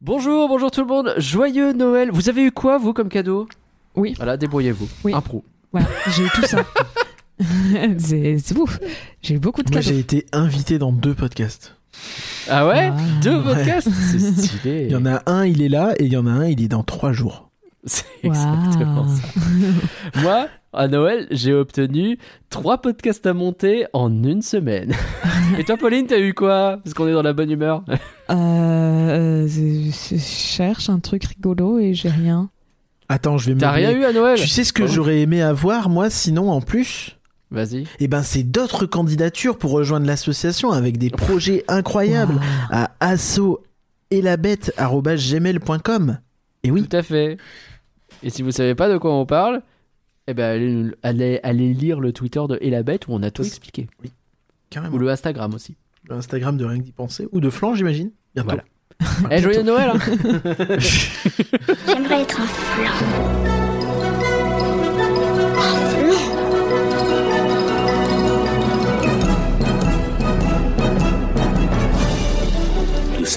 Bonjour, bonjour tout le monde, joyeux Noël. Vous avez eu quoi, vous, comme cadeau? Oui. Voilà, débrouillez-vous. Oui. Un pro. Voilà, j'ai eu tout ça. c'est ouf. J'ai eu beaucoup de Moi, cadeaux. j'ai été invité dans deux podcasts. Ah ouais? Ah. Deux podcasts? C'est stylé. Il y en a un, il est là, et il y en a un, il est dans trois jours. C'est Waouh. exactement ça. Moi, à Noël, j'ai obtenu trois podcasts à monter en une semaine. Et toi, Pauline, t'as eu quoi? Parce qu'on est dans la bonne humeur. Euh, je je cherche un truc rigolo et j'ai rien. Attends, je vais me. T'as rien eu à Noël? Tu sais ce que Pardon? j'aurais aimé avoir, moi, sinon, en plus? Vas-y. Eh ben, c'est d'autres candidatures pour rejoindre l'association avec des projets incroyables à assoelabête.gmail.com. Et oui, Tout à fait. Et si vous savez pas de quoi on parle, eh ben allez, nous- allez, allez lire le Twitter de Elabette où on a tout Oui. expliqué. carrément. Ou le Instagram aussi. Le Instagram de Rien que d'y penser. Ou de Flan, j'imagine. Bientôt. Voilà. Eh, joyeux Noël hein. J'aimerais être un flan. Un flan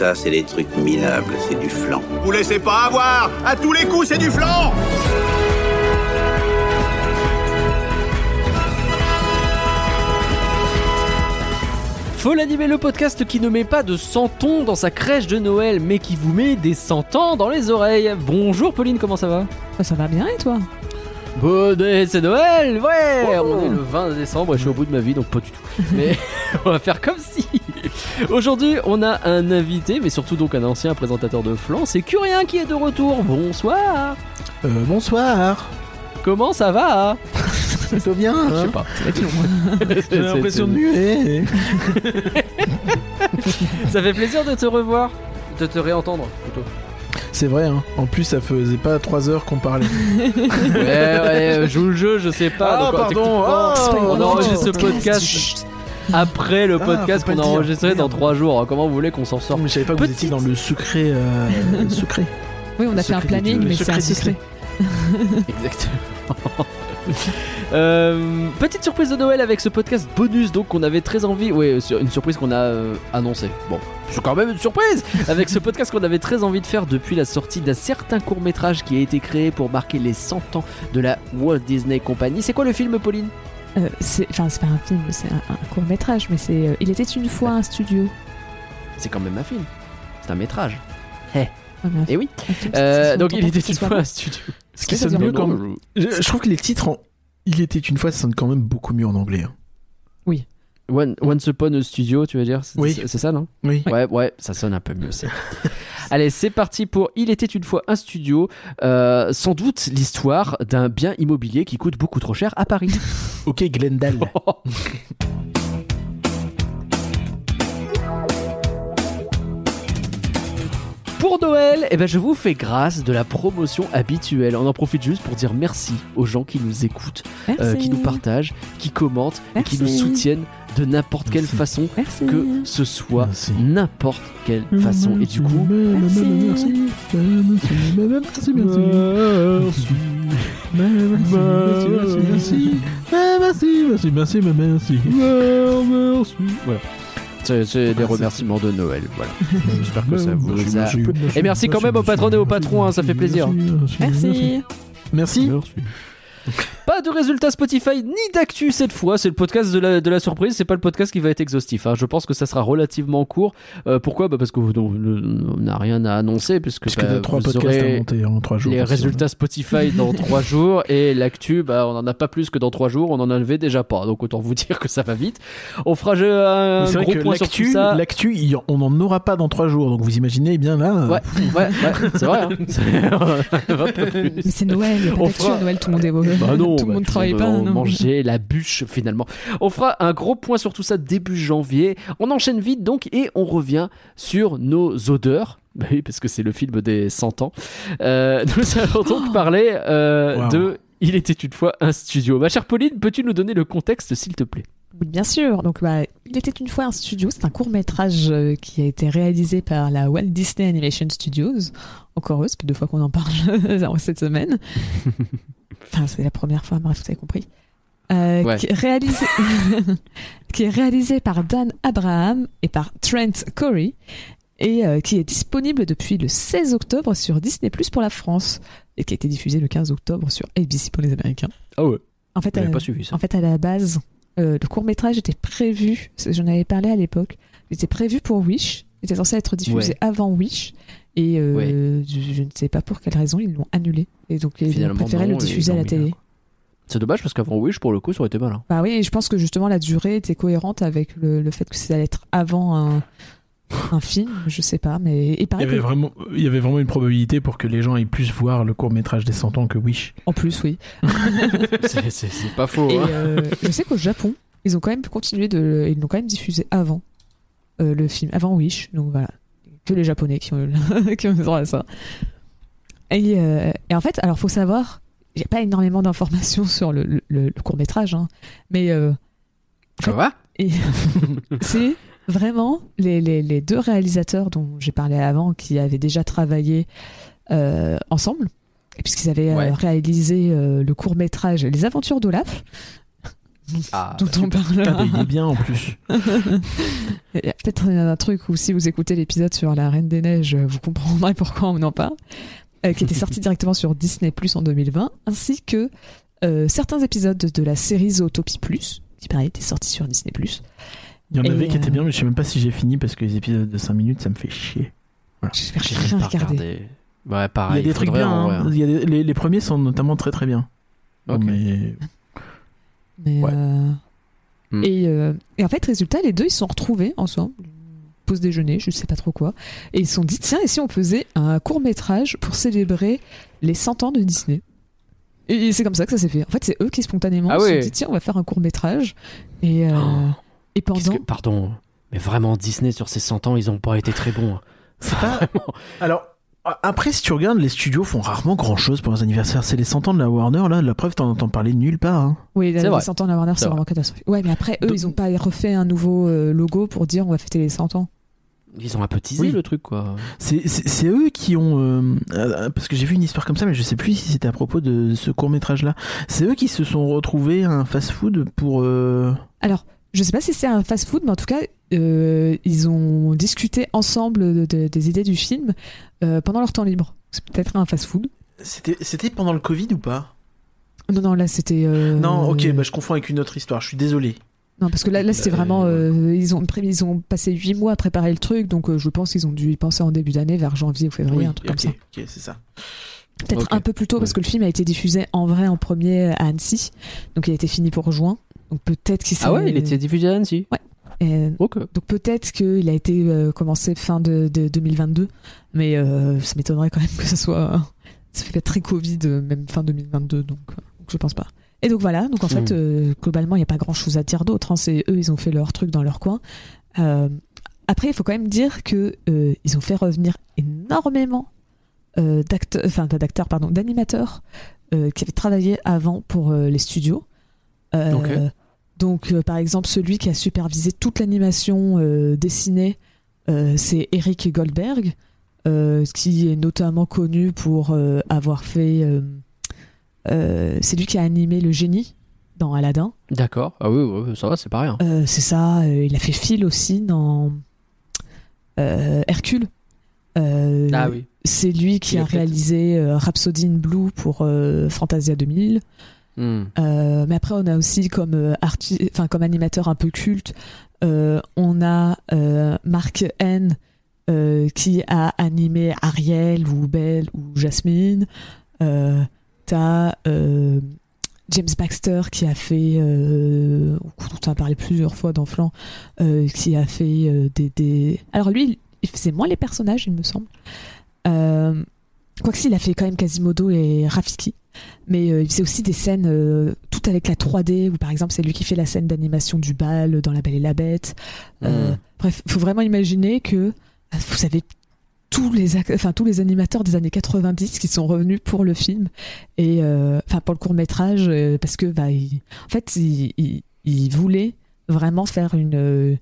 ça, c'est des trucs minables, c'est du flan. Vous laissez pas avoir À tous les coups, c'est du flan Faut l'animer le podcast qui ne met pas de centons dans sa crèche de Noël, mais qui vous met des centons dans les oreilles. Bonjour Pauline, comment ça va? Ça va bien et toi? Bon, eh, c'est Noël, ouais On est le 20 décembre et je suis au bout de ma vie, donc pas du tout. Mais on va faire comme si Aujourd'hui, on a un invité, mais surtout donc un ancien présentateur de flan, c'est Curien qui est de retour. Bonsoir Euh, bonsoir. Comment ça va? Plutôt bien. Je sais pas. J'ai l'impression de muer. Ça fait plaisir de te revoir, de te réentendre plutôt. C'est vrai, hein. En plus, ça faisait pas trois heures qu'on parlait. Ouais, ouais, joue le jeu, je sais pas. Ah, donc, pardon. techniquement, Oh, on enregistre ce podcast après le Ah, podcast pas qu'on a le dire. enregistré dans Merde. trois jours. Comment vous voulez qu'on s'en sorte mais je savais pas que vous Petite- étiez dans le secret. euh, secret. Oui, on a fait un planning, mais c'est un secret. Exactement. Euh, petite surprise de Noël avec ce podcast bonus donc qu'on avait très envie, ouais une surprise qu'on a euh, annoncée. Bon, c'est quand même une surprise avec ce podcast qu'on avait très envie de faire depuis la sortie d'un certain court métrage qui a été créé pour marquer les 100 ans de la Walt Disney Company. C'est quoi le film, Pauline Euh, c'est enfin c'est pas un film, c'est un, court métrage, mais c'est euh, il était une fois un studio. C'est quand même un film. C'est un métrage. Ouais, mais un Et oui. un film, Euh, donc il était une fois un studio. Ce qui Ça sonne mieux dire comme. Je, je trouve que les titres en. Il était une fois, ça sonne quand même beaucoup mieux en anglais. hein. One, Once Upon a Studio, tu veux dire? C'est Oui. c'est ça, non? Oui. Ouais, ouais, ça sonne un peu mieux. c'est. Allez, c'est parti pour Il était une fois un studio. Euh, sans doute l'histoire d'un bien immobilier qui coûte beaucoup trop cher à Paris. Ok, Glendale. Pour Noël, eh ben, je vous fais grâce de la promotion habituelle. On en profite juste pour dire merci aux gens qui nous écoutent, euh, qui nous partagent, qui commentent et qui nous soutiennent de n'importe quelle façon, que ce soit n'importe quelle façon. Et du coup, merci, merci, merci, merci, merci, Voilà. C'est des remerciements de Noël. Voilà. J'espère que ça vous a plu. Et merci quand même aux patronnes et aux patrons, ça fait plaisir. Merci. Merci. merci. Pas de résultats Spotify ni d'actu cette fois. C'est le podcast de la, de la surprise. C'est pas le podcast qui va être exhaustif. hein. Je pense que ça sera relativement court. Euh, pourquoi? Bah Parce que vous- on on n'a rien à annoncer. Puisque, Puisque bah, t'as trois vous podcasts à aurez monter en trois jours. les résultats Spotify dans trois jours et l'actu, bah, on en a pas plus que dans trois jours. On en avait déjà pas. Donc autant vous dire que ça va vite. On fera un vrai gros que point sur tout l'actu, ça. l'actu, on n'en aura pas dans trois jours. Donc vous imaginez bien là. euh, Ouais, ouais, ouais, c'est vrai. Hein. C'est- Noël, il y a pas On fera- à Noël, tout le monde est beau. Bah non, tout le bah, monde travaille pas. on non. mangeait la bûche finalement. On fera un gros point sur tout ça début janvier. On enchaîne vite donc et on revient sur nos odeurs. Bah oui, parce que c'est le film des 100 ans. Euh, nous allons donc parler euh, Wow. de Il était une fois un studio. Ma chère Pauline, peux-tu nous donner le contexte s'il te plaît? Oui, bien sûr. Donc, bah, il était une fois un studio. C'est un court métrage qui a été réalisé par la Walt Disney Animation Studios. Encore eux, c'est plus deux fois qu'on en parle cette semaine. Enfin, c'est la première fois. Bref, vous avez compris. Euh, Ouais. qui, est réalisé... qui est réalisé par Dan Abraham et par Trent Corey et euh, qui est disponible depuis le 16 octobre sur Disney Plus pour la France et qui a été diffusé le 15 octobre sur ABC pour les Américains. Ah ouais, En fait, j'avais euh, pas suivi ça. en fait, à la base, euh, le court métrage était prévu, j'en avais parlé à l'époque, il était prévu pour Wish, était censé être diffusé Ouais. avant Wish, et euh, Ouais. je, je ne sais pas pour quelle raison ils l'ont annulé, et donc ils ont préféré non, le diffuser à la télé. quoi. C'est dommage parce qu'avant Wish, pour le coup, ça aurait été mal. hein. Bah oui, et je pense que justement la durée était cohérente avec le, le fait que ça allait être avant un, un film, je sais pas, mais il Il y, avait que, vraiment, il y avait vraiment une probabilité pour que les gens aient plus voir le court métrage des 100 ans que Wish. en plus, oui. C'est- pas faux. Et hein. euh, je sais qu'au Japon, ils ont quand même continué de, ils l'ont quand même diffusé avant euh, le film, avant Wish. Donc voilà, que les Japonais qui ont, qui ont droit à ça. Et, euh, et en fait, alors faut savoir, j'ai pas énormément d'informations sur le, court métrage, mais euh, Ça va c'est vraiment les, les- les deux réalisateurs dont j'ai parlé avant qui avaient déjà travaillé euh, ensemble, puisqu'ils avaient Ouais. réalisé euh, le court métrage Les Aventures d'Olaf, Ah, dont on bah, parlera. il est bien en plus. Il y a peut-être un truc où si vous écoutez l'épisode sur la Reine des Neiges, vous comprendrez pourquoi on en parle, euh, qui était sorti directement sur Disney Plus en 2020, ainsi que euh, certains épisodes de la série Zootopie Plus, qui pareil était sorti sur Disney Plus. Il y en Et, avait qui étaient euh, bien, mais je sais même pas si j'ai fini parce que les épisodes de 5 minutes, ça me fait chier. J'ai J'ai rien même pas regardé. regardé. Ouais, Il pareil. y a des trucs bien. en hein. vrai, Il y a des- les, les premiers sont notamment très très bien. Ok. Mais Mais, Ouais. euh, et, euh, et en fait, résultat, les deux ils se sont retrouvés ensemble, pause déjeuner, je sais pas trop quoi, et ils se sont dit tiens, et si on faisait un court métrage pour célébrer les 100 ans de Disney? Et c'est comme ça que ça s'est fait. En fait, c'est eux qui spontanément Ah se sont dit tiens, on va faire un court métrage. Et, euh, Oh. et pendant. que- Pardon, mais vraiment, Disney sur ses 100 ans, ils ont pas été très bons. hein. c'est pas. Alors. A- Après, si tu regardes, les studios font rarement grand chose pour leurs anniversaires. C'est les 100 ans de la Warner, là. La preuve, t'en entends parler nulle part. hein. Oui, les vrai. 100 ans de la Warner, C'est vraiment catastrophique. Ouais, mais après, eux, Donc- ils ont pas refait un nouveau euh, logo pour dire on va fêter les 100 ans. Ils ont un peu teasé Oui. le truc, quoi. C'est- eux qui ont. euh, euh, parce que j'ai vu une histoire comme ça, mais je sais plus si c'était à propos de ce court-métrage-là. C'est eux qui se sont retrouvés à un fast-food pour. euh, Alors, je sais pas si c'est un fast-food, mais en tout cas, euh, ils ont discuté ensemble de- de- des idées du film euh, pendant leur temps libre. C'est peut-être un fast-food. C'était pendant le Covid ou pas? Non, non, là c'était. euh, Non, ok, bah, je confonds avec une autre histoire, je suis désolé. Non, parce que là, là c'était vraiment. ils, ont, ils ont passé 8 mois à préparer le truc, donc je pense qu'ils ont dû y penser en début d'année, vers janvier ou février, Oui, un truc comme ça. ok, c'est ça. Peut-être un peu plus tôt, parce que le film a été diffusé en vrai en premier à Annecy, donc il a été fini pour juin. Donc peut-être qu'il s'est. Ah ouais, il était diffusé à Annecy. Et Ok. Donc peut-être qu'il a été euh, commencé fin de, de 2022, mais euh, ça m'étonnerait quand même que ce soit. Ça fait pas très Covid, euh, même fin 2022, donc, donc je pense pas. Et donc voilà, donc en fait, Mm. euh, globalement, il n'y a pas grand chose à dire d'autre. hein. C'est eux, ils ont fait leur truc dans leur coin. Après, il faut quand même dire que ils ont fait revenir énormément d'acteurs, enfin pas d'acteurs, pardon, d'animateurs qui avaient travaillé avant pour les studios. Donc, euh, par exemple, celui qui a supervisé toute l'animation euh, dessinée, euh, c'est Eric Goldberg, qui est notamment connu pour avoir fait. c'est lui qui a animé le génie dans Aladdin. D'accord. Ah oui, ouais, ça va, c'est pas rien. Euh, c'est ça. euh, il a fait Phil aussi dans euh, Hercule. Ah oui. C'est lui qui Il a réalisé Rhapsody in Blue pour Fantasia 2000. Hmm. Euh, mais après, on a aussi comme, euh, arti- enfin, comme animateur un peu culte, euh, on a euh, Mark N qui a animé Ariel ou Belle ou Jasmine. T'as James Baxter qui a fait, on a parlé plusieurs fois dans Flan, qui a fait des. Alors lui, il faisait moins les personnages, il me semble. Quoique s'il a fait quand même Quasimodo et Rafiki. Mais euh, il faisait aussi des scènes euh, tout avec la 3D, où par exemple c'est lui qui fait la scène d'animation du bal dans La Belle et la Bête. Euh, Mm. Bref, faut vraiment imaginer que euh, vous savez tous les enfin tous les animateurs des années 90 qui sont revenus pour le film et euh, enfin pour le court métrage parce que bah il- en fait il, il, il voulait vraiment faire une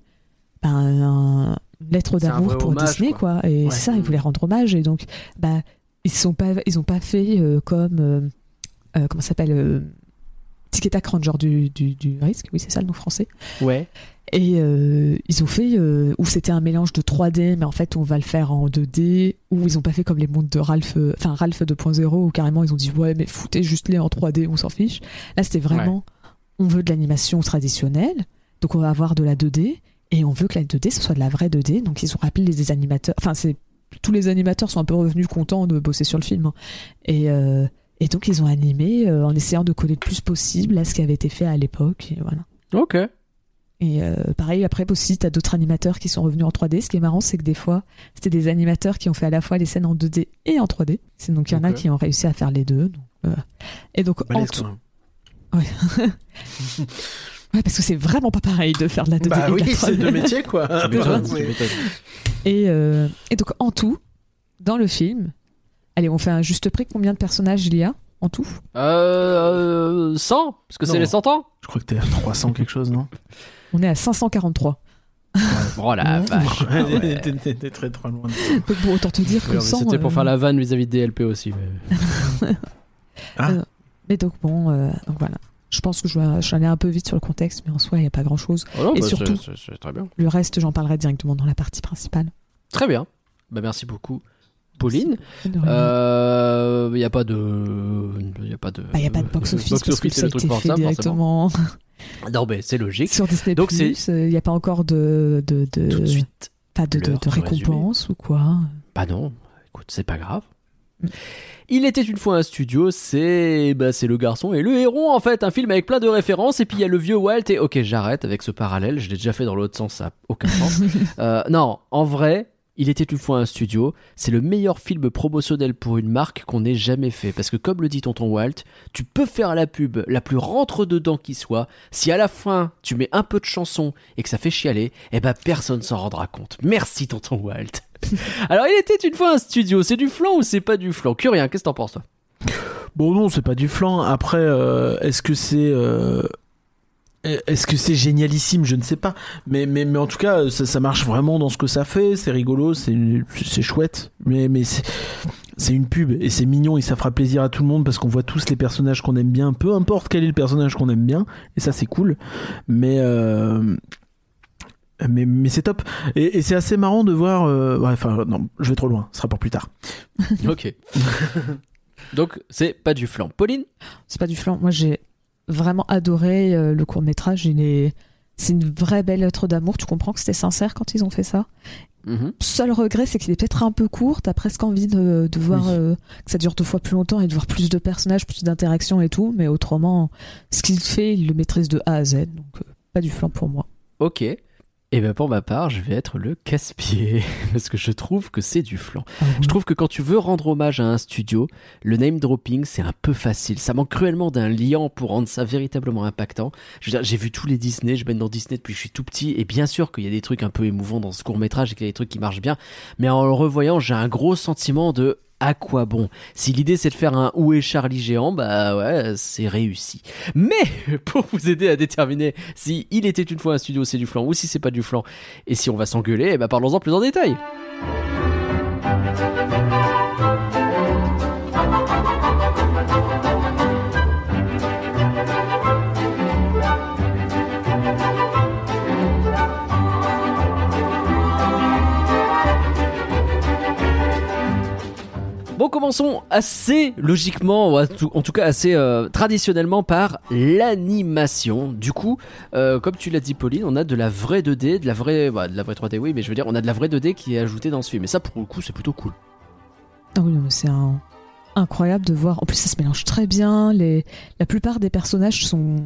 ben, un- lettre d'amour pour hommage, Disney quoi. quoi, et Ouais. c'est ça il voulait rendre hommage et donc bah ils sont pas ils ont pas fait euh, comme euh, comment ça s'appelle euh, Tic et Tac Ranger du, du, du risque oui c'est ça le nom français Ouais. Et euh, ils ont fait euh, où c'était un mélange de 3D, mais en fait on va le faire en 2D, ou ils ont pas fait comme les mondes de Ralph, euh, enfin Ralph 2.0, où carrément ils ont dit ouais mais foutez juste les en 3D, on s'en fiche. Là c'était vraiment, on veut de l'animation traditionnelle, donc on va avoir de la 2D, et on veut que la 2D ce soit de la vraie 2D, donc ils ont rappelé les animateurs, enfin c'est tous les animateurs sont un peu revenus contents de bosser sur le film, hein. et euh, et donc ils ont animé euh, en essayant de coller le plus possible à ce qui avait été fait à l'époque, et voilà. Ok. Et euh, pareil, après aussi, t'as d'autres animateurs qui sont revenus en 3D. Ce qui est marrant, c'est que des fois, c'était des animateurs qui ont fait à la fois les scènes en 2D et en 3D. C'est donc il y en a qui ont réussi à faire les deux. Donc, euh, Et donc, en tout- ouais, parce que c'est vraiment pas pareil de faire de la 2D Bah et de oui, c'est 3D. deux métiers quoi. Tu tu euh, et donc, en tout, dans le film, allez, on fait un juste prix. Combien de personnages il y a en tout Euh, 100 Parce que c'est les 100 ans Je crois que t'es à 300 quelque chose, non? On est à 543. Oh la vache ah ouais. T'es- très très loin. Donc, bon, autant te dire que mais 100, C'était pour euh, faire la vanne vis-à-vis de DLP aussi. mais- Mais donc, bon, euh, donc voilà. Je pense que je vais, je vais aller un peu vite sur le contexte, mais en soi, il n'y a pas grand chose. Oh non, Et bah, surtout- très bien. Le reste, j'en parlerai directement dans la partie principale. Très bien. Bah, merci beaucoup, Pauline. Il n'y a pas de. Il n'y a pas de. Bah, il n'y a pas de box-office box que office, c'est le truc fait ça, forcément. directement Non, mais c'est logique. sur Disney+. Donc, Il n'y a pas encore de, de, de, Tout de suite. pas de, de, de récompense ou quoi. Bah non, écoute, c'est pas grave. Mm. Il était une fois un studio, c'est bah, c'est le garçon et le héros en fait, un film avec plein de références et puis il y a le vieux Walt et ok j'arrête avec ce parallèle, je l'ai déjà fait dans l'autre sens, ça a aucun sens. Euh, non, en vrai, il était une fois un studio, c'est le meilleur film promotionnel pour une marque qu'on ait jamais fait parce que comme le dit tonton Walt, tu peux faire la pub la plus rentre dedans qui soit, si à la fin tu mets un peu de chanson et que ça fait chialer, eh ben personne s'en rendra compte. Merci tonton Walt. Alors, il était une fois un studio. C'est du flan ou c'est pas du flan? Curien, qu'est-ce que t'en penses, toi? Bon non, c'est pas du flan. Après, euh, est-ce que c'est euh, est-ce que c'est génialissime? Je ne sais pas. Mais mais mais en tout cas, ça, ça marche vraiment dans ce que ça fait. C'est rigolo, c'est c'est chouette. Mais mais c'est c'est une pub et c'est mignon et ça fera plaisir à tout le monde parce qu'on voit tous les personnages qu'on aime bien, peu importe quel est le personnage qu'on aime bien. Et ça c'est cool. Mais euh, mais, mais c'est top et, et c'est assez marrant de voir euh, ouais, enfin non je vais trop loin ce sera pour plus tard Ok. Donc, c'est pas du flan. Pauline? C'est pas du flan. Moi, j'ai vraiment adoré euh, le court métrage. Il est, c'est une vraie belle lettre d'amour. Tu comprends que c'était sincère quand ils ont fait ça? Mhm. Seul regret, c'est qu'il est peut-être un peu court. T'as presque envie de, de voir Oui. euh, que ça dure deux fois plus longtemps et de voir plus de personnages, plus d'interactions et tout. Mais autrement, ce qu'il fait, il le maîtrise de A à Z. Donc, euh, pas du flan pour moi. Ok. Et bien, pour ma part, je vais être le casse-pied. Parce que je trouve que c'est du flan. Ah oui. Je trouve que quand tu veux rendre hommage à un studio, le name dropping, c'est un peu facile. Ça manque cruellement d'un lien pour rendre ça véritablement impactant. Je veux dire, j'ai vu tous les Disney, je baigne dans Disney depuis que je suis tout petit, et bien sûr qu'il y a des trucs un peu émouvants dans ce court métrage et qu'il y a des trucs qui marchent bien, mais en le revoyant, j'ai un gros sentiment de à quoi bon? Si l'idée c'est de faire un Où est Charlie géant, bah ouais, c'est réussi. Mais pour vous aider à déterminer si il était une fois un studio c'est du flan ou si c'est pas du flan, et si on va s'engueuler, ben parlons-en plus en détail. Bon, commençons assez logiquement, en tout cas assez euh, traditionnellement par l'animation. Du coup, euh, comme tu l'as dit, Pauline, on a de la vraie 2D, de la vraie, bah, de la vraie 3D, oui, mais je veux dire, on a de la vraie 2D qui est ajoutée dans ce film. Et ça, pour le coup, c'est plutôt cool. Ah oui, c'est incroyable de voir. En plus, ça se mélange très bien. La plupart des personnages sont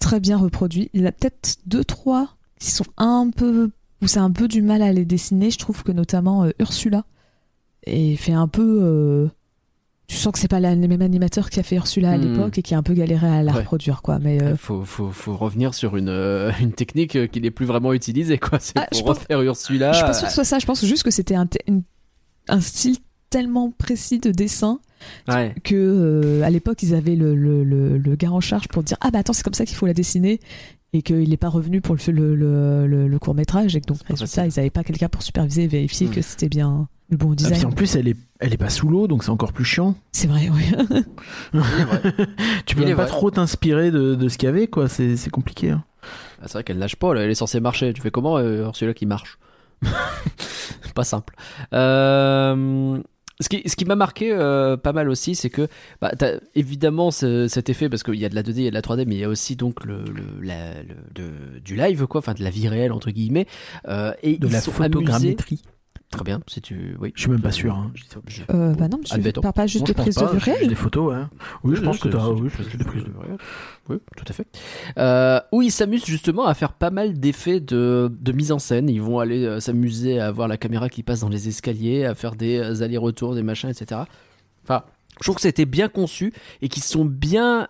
très bien reproduits. Il y en a peut-être deux, trois qui sont un peu. où c'est un peu du mal à les dessiner. Je trouve que notamment euh, Ursula et fait un peu. euh, Tu sens que c'est pas la- le même animateur qui a fait Ursula à Hmm. l'époque et qui a un peu galéré à la Ouais. reproduire, quoi. Mais euh, faut, faut, faut revenir sur une, euh, une technique qui n'est plus vraiment utilisée, quoi. C'est Ah, pour pense- refaire Ursula. je suis pas sûre que ce soit ça. Je pense juste que c'était un, une- un style tellement précis de dessin Ouais. que euh, à l'époque ils avaient le, le, le, le gars en charge pour dire ah bah attends c'est comme ça qu'il faut la dessiner et qu'il n'est pas revenu pour le, le, le, le- le court métrage et que donc résultat ils n'avaient pas quelqu'un pour superviser et vérifier Mm. que c'était bien le bon Ah, puis design en plus elle est elle est pas sous l'eau donc c'est encore plus chiant c'est vrai oui tu peux même pas vrai. trop t'inspirer de, de ce qu'il y avait quoi c'est c'est compliqué hein. Ah, c'est vrai qu'elle nage pas, là, elle est censée marcher. Tu fais comment euh, alors celui-là qui marche? Pas simple. Euh, ce qui, ce qui m'a marqué euh, pas mal aussi, c'est que bah, évidemment ce- cet effet parce qu'il y a de la 2D, il y a de la 3D, mais il y a aussi donc le, le- la- le- de- du live quoi, enfin de la vie réelle entre guillemets. Euh, et De ils la sont amusés. Très bien, si tu, oui. Je suis même pas sûr, hein. Je- Euh, bah non, tu Admettons. parles pas juste Moi, de je pense prise de pas, vue j'ai réelle des photos, ouais. Oui, je pense que t'as. c'est- Oui, c'est des des prises prises de vue réelle. Oui, tout à fait. Euh, où ils s'amusent justement à faire pas mal d'effets de, de mise en scène. Ils vont aller euh, s'amuser à voir la caméra qui passe dans les escaliers, à faire des euh, allers-retours, des machins, etc. Enfin, je trouve que c'était bien conçu et qu'ils sont bien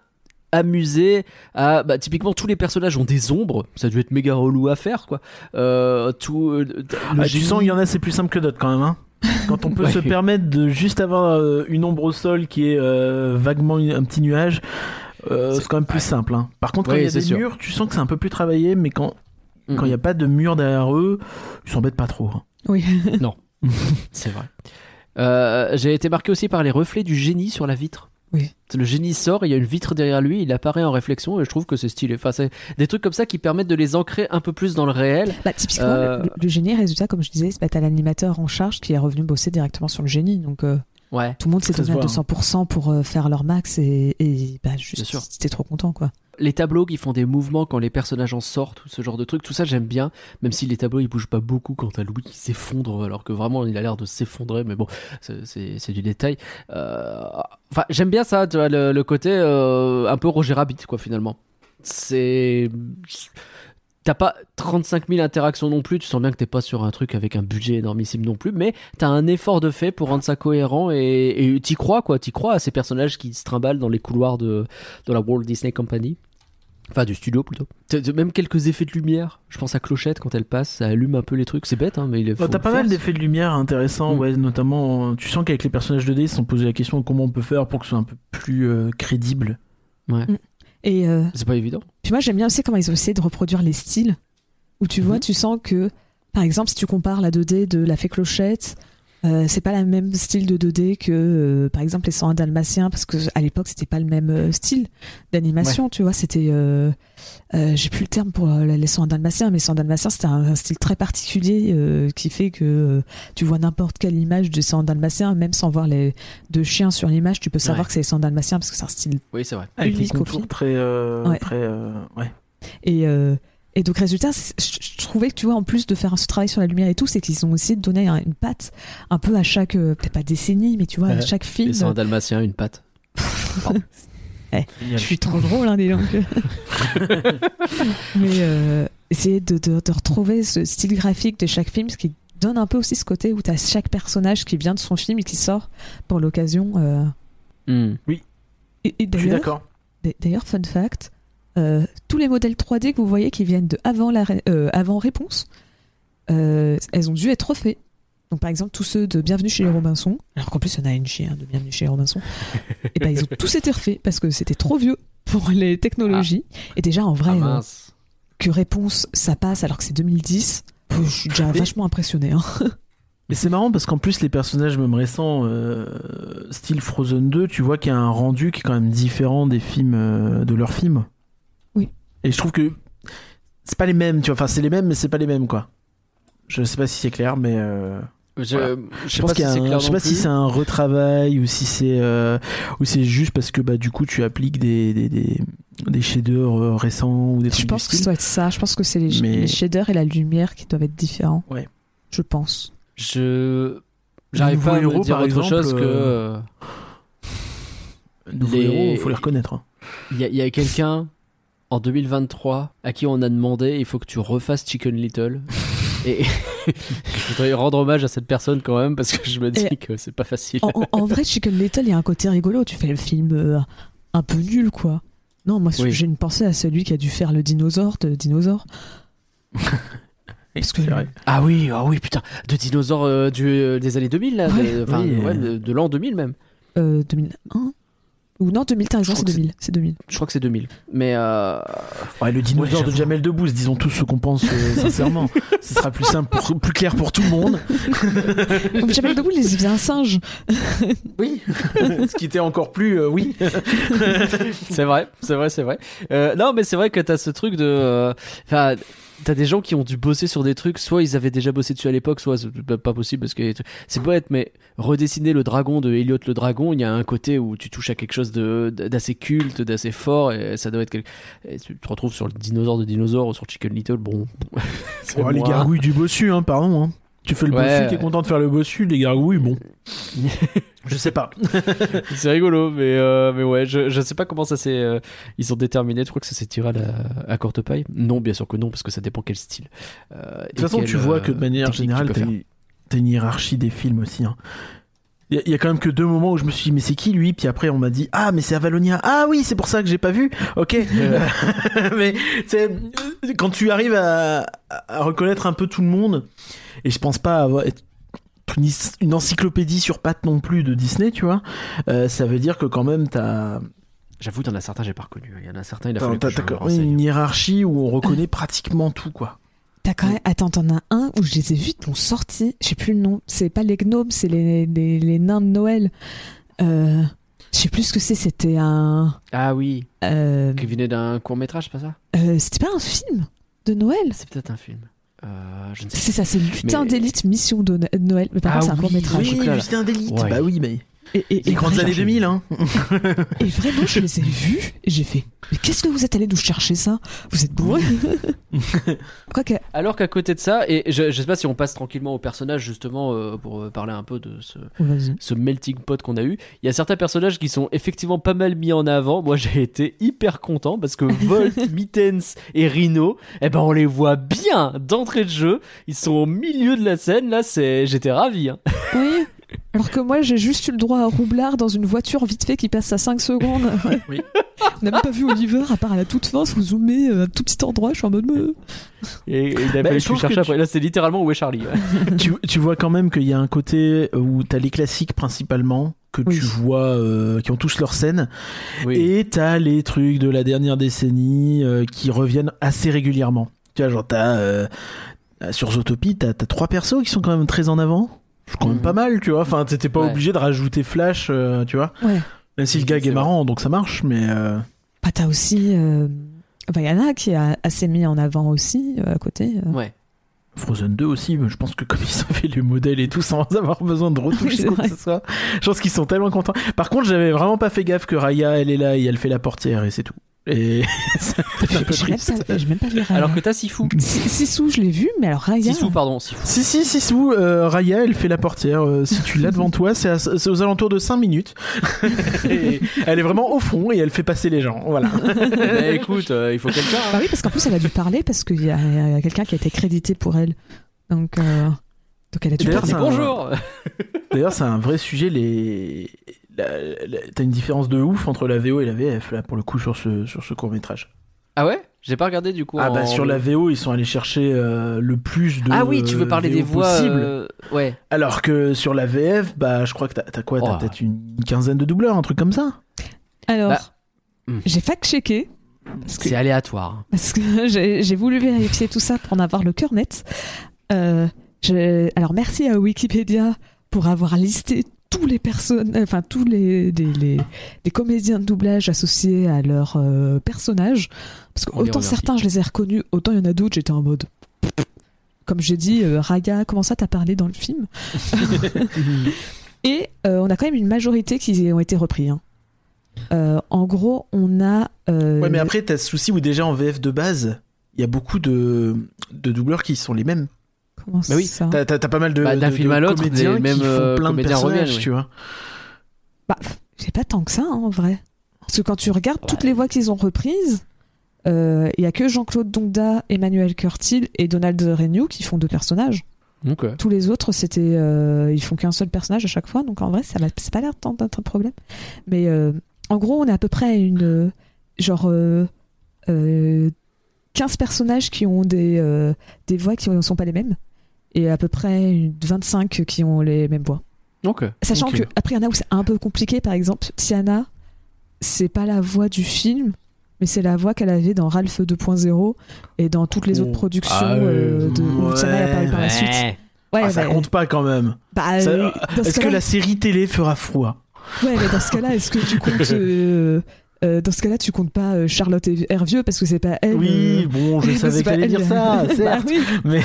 amusés à bah, typiquement tous les personnages ont des ombres ça a dû être méga relou à faire quoi euh, tout euh, le Ah, tu sens, il y en a, c'est plus simple que d'autres quand même. Hein. Quand on peut Ouais. se permettre de juste avoir euh, une ombre au sol qui est euh, vaguement une- un petit nuage, euh, C'est- quand même plus ouais. simple. hein. Par contre, quand il y a des sûr. murs, tu sens que c'est un peu plus travaillé, mais quand Mhm. quand il n'y a pas de mur derrière eux, ils s'embêtent pas trop. hein. Oui. C'est vrai. Euh, J'ai été marqué aussi par les reflets du génie sur la vitre. Oui. Le génie sort, il y a une vitre derrière lui, il apparaît en réflexion et je trouve que c'est stylé. Enfin, c'est des trucs comme ça qui permettent de les ancrer un peu plus dans le réel. Bah, typiquement, Euh, le, le génie, résultat, comme je disais, c'est bah, t'as l'animateur en charge qui est revenu bosser directement sur le génie. Donc, euh, Ouais. tout le monde s'est donné à voit, hein. 200% pour euh, faire leur max et, et bah, juste, c'était trop content, quoi. Les tableaux qui font des mouvements quand les personnages en sortent, ce genre de trucs, tout ça j'aime bien. Même si les tableaux ils bougent pas beaucoup quand t'as Louis qui s'effondre, alors que vraiment il a l'air de s'effondrer, mais bon, c'est- du détail. Euh, Enfin, j'aime bien ça, le, côté euh, un peu Roger Rabbit, quoi, finalement. C'est. T'as pas 35 000 interactions non plus, tu sens bien que t'es pas sur un truc avec un budget énormissime non plus, mais t'as un effort de fait pour rendre ça cohérent et et t'y crois quoi, t'y crois à ces personnages qui se trimballent dans les couloirs de, de la Walt Disney Company. Enfin, du studio plutôt. T'as- Même quelques effets de lumière. Je pense à Clochette quand elle passe, ça allume un peu les trucs. C'est bête, hein, mais il est. Bah, T'as pas mal d'effets de lumière intéressants, Mm. ouais, notamment. Tu sens qu'avec les personnages 2D, ils se sont posé la question de comment on peut faire pour que ce soit un peu plus euh, crédible. Et euh, C'est pas évident. puis moi, j'aime bien aussi comment ils ont essayé de reproduire les styles. Où tu vois, Mhm. tu sens que, par exemple, si tu compares la 2D de La Fée Clochette, euh, c'est pas le même style de 2D que, euh, par exemple, les 101 Dalmatiens, parce que à l'époque, c'était pas le même euh, style d'animation, tu vois. C'était. euh, euh, J'ai plus le terme pour euh, les 101 Dalmatiens, mais 101 Dalmatiens, c'était un, un style très particulier euh, qui fait que euh, tu vois n'importe quelle image de 101 Dalmatiens, même sans voir les deux chiens sur l'image, tu peux savoir Ouais. que c'est les 101 Dalmatiens parce que c'est un style Oui, c'est vrai. Avec Unique au contours très. euh, Ouais. très euh, ouais. Et, euh, et donc, résultat, je, trouvais que, tu vois, en plus de faire ce travail sur la lumière et tout, c'est qu'ils ont essayé de donner un- une patte un peu à chaque, euh, peut-être pas décennie, mais tu vois, à chaque film. C'est un dalmatien, une patte. Je suis trop drôle, hein, dis donc. mais euh, essayer de, de, de retrouver ce style graphique de chaque film, ce qui donne un peu aussi ce côté où tu as chaque personnage qui vient de son film et qui sort pour l'occasion. euh. Hmm. Et, et Je suis d'accord. d'ailleurs, fun fact, euh, tous les modèles 3D que vous voyez qui viennent de avant, la euh, avant réponse, euh, elles ont dû être refaits. Donc par exemple tous ceux de Bienvenue chez les Robinson, alors qu'en plus il y en a une chez hein, de Bienvenue chez les Robinson, et ben ils ont tous été refaits parce que c'était trop vieux pour les technologies. Et déjà en vrai Ah que réponse ça passe alors que c'est 2010, euh, je suis déjà vachement impressionné. Hein. Mais c'est marrant parce qu'en plus, les personnages, même récents, euh, style Frozen 2, tu vois qu'il y a un rendu qui est quand même différent des films, euh, de leurs films. Et je trouve que c'est pas les mêmes, tu vois. Enfin, c'est les mêmes, mais c'est pas les mêmes, quoi. Je sais pas si c'est clair, mais. euh, Je, Voilà. je Je sais pense pas qu'il si y a c'est un- clair je sais pas si c'est un retravail ou si c'est euh, ou c'est juste parce que bah du coup tu appliques des des, des, des shaders euh, récents ou des Je trucs pense du que ça doit être ça. Je pense que c'est les, Mais- les shaders et la lumière qui doivent être différents. Ouais. Je pense. Je. J'arrive pas à me héros, dire par autre exemple, chose que. euh, euh, Nouveaux les- héros, faut les reconnaître. hein. Il y a, il y a quelqu'un en 2023 à qui on a demandé il faut que tu refasses Chicken Little. Et je voudrais rendre hommage à cette personne quand même parce que je me dis Et- que c'est pas facile. En, vrai, Chicken Little, il y a un côté rigolo. Tu fais le film euh, un peu nul, quoi. Non, moi, Oui. j'ai une pensée à celui qui a dû faire le dinosaure de dinosaure. Parce que- vrai. Ah oui, ah oui, putain, de dinosaures euh, du, euh, des années 2000 là, Ouais. de, enfin, Oui, ouais, de, de l'an 2000 même. Euh, 2001 Ou non, 2000, t'as raison, Je c'est crois que 2000. C'est 2000. Je crois que c'est 2000. Mais euh, Ouais, le dinosaure Ouais, de. Jamel Debbouze, disons tous ce qu'on pense euh, sincèrement. Ce sera plus simple, pour- plus clair pour tout le monde. Jamel Debbouze, il faisait un singe. Oui. Ce qui était encore plus, euh, oui. c'est vrai, c'est vrai, c'est vrai. Euh, non, mais c'est vrai que t'as ce truc de. euh, Enfin. T'as des gens qui ont dû bosser sur des trucs, soit ils avaient déjà bossé dessus à l'époque, soit c'est pas- pas possible parce que c'est bête, mais redessiner le dragon de Elliot le dragon, il y a un côté où tu touches à quelque chose de d'assez culte, d'assez fort, et ça doit être quelque... et tu te retrouves sur le dinosaure de dinosaure ou sur Chicken Little, bon. c'est Oh, les gargouilles du bossu, hein, pardon. Hein. Tu fais le Ouais. bossu, t'es content de faire le bossu, les gargouilles, bon. Je sais pas. C'est rigolo, mais, euh, mais ouais, je, je sais pas comment ça s'est. euh, ils ont déterminé, tu crois que ça s'est tiré à, la, à courte paille? Non, bien sûr que non, parce que ça dépend quel style. Euh, De toute façon, tu vois que de manière générale, t'as une, t'as une hiérarchie des films aussi. hein. Il y, a- il y a quand même que deux moments où je me suis dit, mais c'est qui lui? Puis après, on m'a dit, ah, mais c'est Avalonia. Ah oui, c'est pour ça que j'ai pas vu. Ok. mais quand tu arrives à, à reconnaître un peu tout le monde, et je pense pas avoir être une, encyclopédie sur pattes non plus de Disney, tu vois, euh, ça veut dire que quand même t'as J'avoue, t'en as certains, j'ai pas reconnu. Il y en a certains, il a fallu une hiérarchie où on reconnaît pratiquement tout, quoi. T'as quand même... Attends, t'en as un où je les ai vus, ils l'ont sorti. Je sais plus le nom. C'est pas les gnomes, c'est les, les, les nains de Noël. Euh... Je sais plus ce que c'est. C'était un. Ah oui, euh, qui venait d'un court métrage, c'est pas ça? euh, C'était pas un film de Noël? C'est peut-être un film. Euh, je ne sais C'est ça, c'est Lutin Mais- d'élite mission de No- Noël. Mais par Ah contre, c'est un oui, court métrage. oui. Justin d'élite. Ouais. Bah oui, mais Et, et, les et grandes années 2000, hein. Et vraiment, je les ai vus et j'ai fait. Mais qu'est-ce que vous êtes allé nous chercher ça? Vous êtes bourrés Quoique, Alors qu'à côté de ça, et je, je sais pas si on passe tranquillement au personnage justement euh, pour euh, parler un peu de ce melting pot qu'on a eu. Il y a certains personnages qui sont effectivement pas mal mis en avant. Moi, j'ai été hyper content parce que Volt, Mittens et Rhino, eh ben, on les voit bien d'entrée de jeu. Ils sont au milieu de la scène. Là, c'est, j'étais ravi. hein. Oui. Alors que moi, j'ai juste eu le droit à Roublard dans une voiture vite fait qui passe à 5 secondes. Oui. On n'a même pas vu Oliver, à part à la toute fin, se vous zoomez à un tout petit endroit. Je suis en mode. euh, Et, et il a Bah, fallu je après. Là, c'est littéralement où est Charlie. ouais. tu, tu vois quand même qu'il y a un côté où t'as les classiques principalement que Oui. tu vois euh, qui ont tous leur scène Oui. et t'as les trucs de la dernière décennie euh, qui reviennent assez régulièrement tu vois genre t'as euh, sur Zootopie t'as as trois persos qui sont quand même très en avant quand même pas mal tu vois enfin t'étais pas Ouais. obligé de rajouter Flash euh, tu vois Ouais. même si le gag est vrai. marrant donc ça marche mais euh, Bah, t'as aussi. Euh... Vaiana qui a assez mis en avant aussi euh, à côté. euh. Ouais. Frozen 2 aussi, mais je pense que comme ils ont fait les modèles et tout sans avoir besoin de retoucher quoi que ce soit, je pense qu'ils sont tellement contents. Par contre, j'avais vraiment pas fait gaffe que Raya, elle est là et elle fait la portière et c'est tout. Et un peu J'ai même pas, même pas vu Raya. Alors que t'as Sifu. Si- Sissou, je l'ai vu, mais alors Raya. Sifu, pardon. Sifu. Si, si, si, sous, euh, Raya, elle fait la portière. euh, si tu l'as devant toi, c'est à- c'est aux alentours de 5 minutes. Et elle est vraiment au fond et elle fait passer les gens. Voilà. Bah, écoute, euh, il faut quelqu'un. hein. Bah oui, parce qu'en plus, elle a dû parler parce qu'il y a, il y a quelqu'un qui a été crédité pour elle. Donc, euh, donc elle a dû D'ailleurs, parler. Bonjour. D'ailleurs, c'est un vrai sujet. Les... T'as une différence de ouf entre la VO et la VF, là, pour le coup, sur ce, sur ce court métrage. Ah ouais? J'ai pas regardé du coup. Ah bah sur la VO ils sont allés chercher euh, le plus de Ah oui, tu veux parler VO des voix. possible. euh, Ouais. Alors que sur la VF bah je crois que t'as quoi? T'as Oh. peut-être une quinzaine de doubleurs un truc comme ça? Alors, Bah, hmm. j'ai fact-checké. C'est aléatoire. parce que j'ai j'ai voulu vérifier tout ça pour en avoir le cœur net. Euh, je- alors, merci à Wikipédia pour avoir listé tous les personnes, enfin tous les, les, les- les comédiens de doublage associés à leur euh, personnage. Parce que On autant certains je les ai reconnus, autant il y en a d'autres, j'étais en mode. Comme j'ai dit, euh, Raya, comment ça t'as parlé dans le film Et euh, on a quand même une majorité qui ont été repris. hein. Euh, en gros, on a. euh, Ouais mais après t'as ce souci où déjà en VF de base il y a beaucoup de, de doubleurs qui sont les mêmes. Comment Bah oui, ça T'as t'as- t'as pas mal de, Bah, d'un de- film de à l'autre, comédiens des mêmes, qui font euh, plein de comédiens personnages, reviennent, oui. tu vois. Bah, c'est pas tant que ça, hein, en vrai. Parce que quand tu regardes toutes les voix qu'ils ont reprises, euh, il y a que Jean-Claude Dongda, Emmanuel Curtil et Donald Renew qui font deux personnages. Donc, euh, Tous les autres, c'était, euh, ils font qu'un seul personnage à chaque fois. Donc en vrai, ça va, c'est pas l'air tant d'être un problème. Mais euh, en gros, on est à peu près à une euh, genre euh, euh, 15 personnages qui ont des euh, des voix qui ne sont pas les mêmes et à peu près une 25 qui ont les mêmes voix. donc, euh, Sachant Ok. que après il y en a où c'est un peu compliqué, par exemple Tiana, c'est pas la voix du film, mais c'est la voix qu'elle avait dans Ralph 2.0 et dans toutes les Oh. autres productions Ah, euh, de où ouais. Tiana est apparue par la suite. Ouais, Ah, ça bah, compte pas quand même. bah, euh, Est-ce que la série télé fera froid Ouais, mais dans ce cas-là, est-ce que tu comptes. euh, euh, dans ce cas-là, tu comptes pas euh, Charlotte Hervieux parce que c'est pas elle. Oui, euh, bon, je savais pas qu'elle allait dire ça, Bah certes. oui, Mais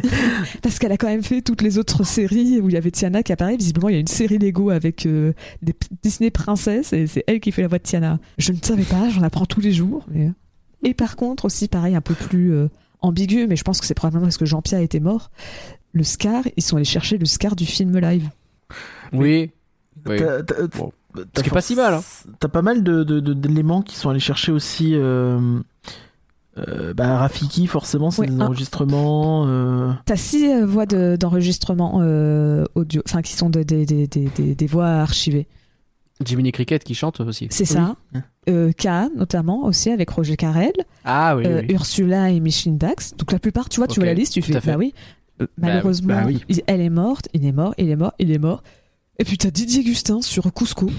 parce qu'elle a quand même fait toutes les autres séries où il y avait Tiana qui apparaît. Visiblement, il y a une série Lego avec euh, des Disney princesses et c'est elle qui fait la voix de Tiana. Je ne savais pas, j'en apprends tous les jours. mais- Et par contre, aussi pareil, un peu plus euh, ambigu, mais je pense que c'est probablement parce que Jean-Pierre était mort. Le Scar, ils sont allés chercher le Scar du film live. Oui. Oui. t'as- t'as- Bon. T'as Ce qui est pas si mal, hein. T'as pas mal de- de- de- d'éléments qui sont allés chercher aussi. Euh, euh, bah, Rafiki, forcément, c'est Ouais, des un- enregistrements. euh, T'as six euh, voix de- d'enregistrement euh, audio, enfin qui sont de- des- des- des- des- des voix archivées. Jiminy Cricket qui chante aussi. C'est ça. Oui. Euh, K, notamment, aussi avec Roger Carrel, Ah oui. euh, oui. Ursula et Micheline Dax. Donc la plupart, tu vois, tu vois la liste, tu tout fais, bah oui. Euh, Bah, malheureusement, bah oui. il- elle est morte, il est mort, il est mort, il est mort. Et puis t'as Didier Gustin sur Cusco.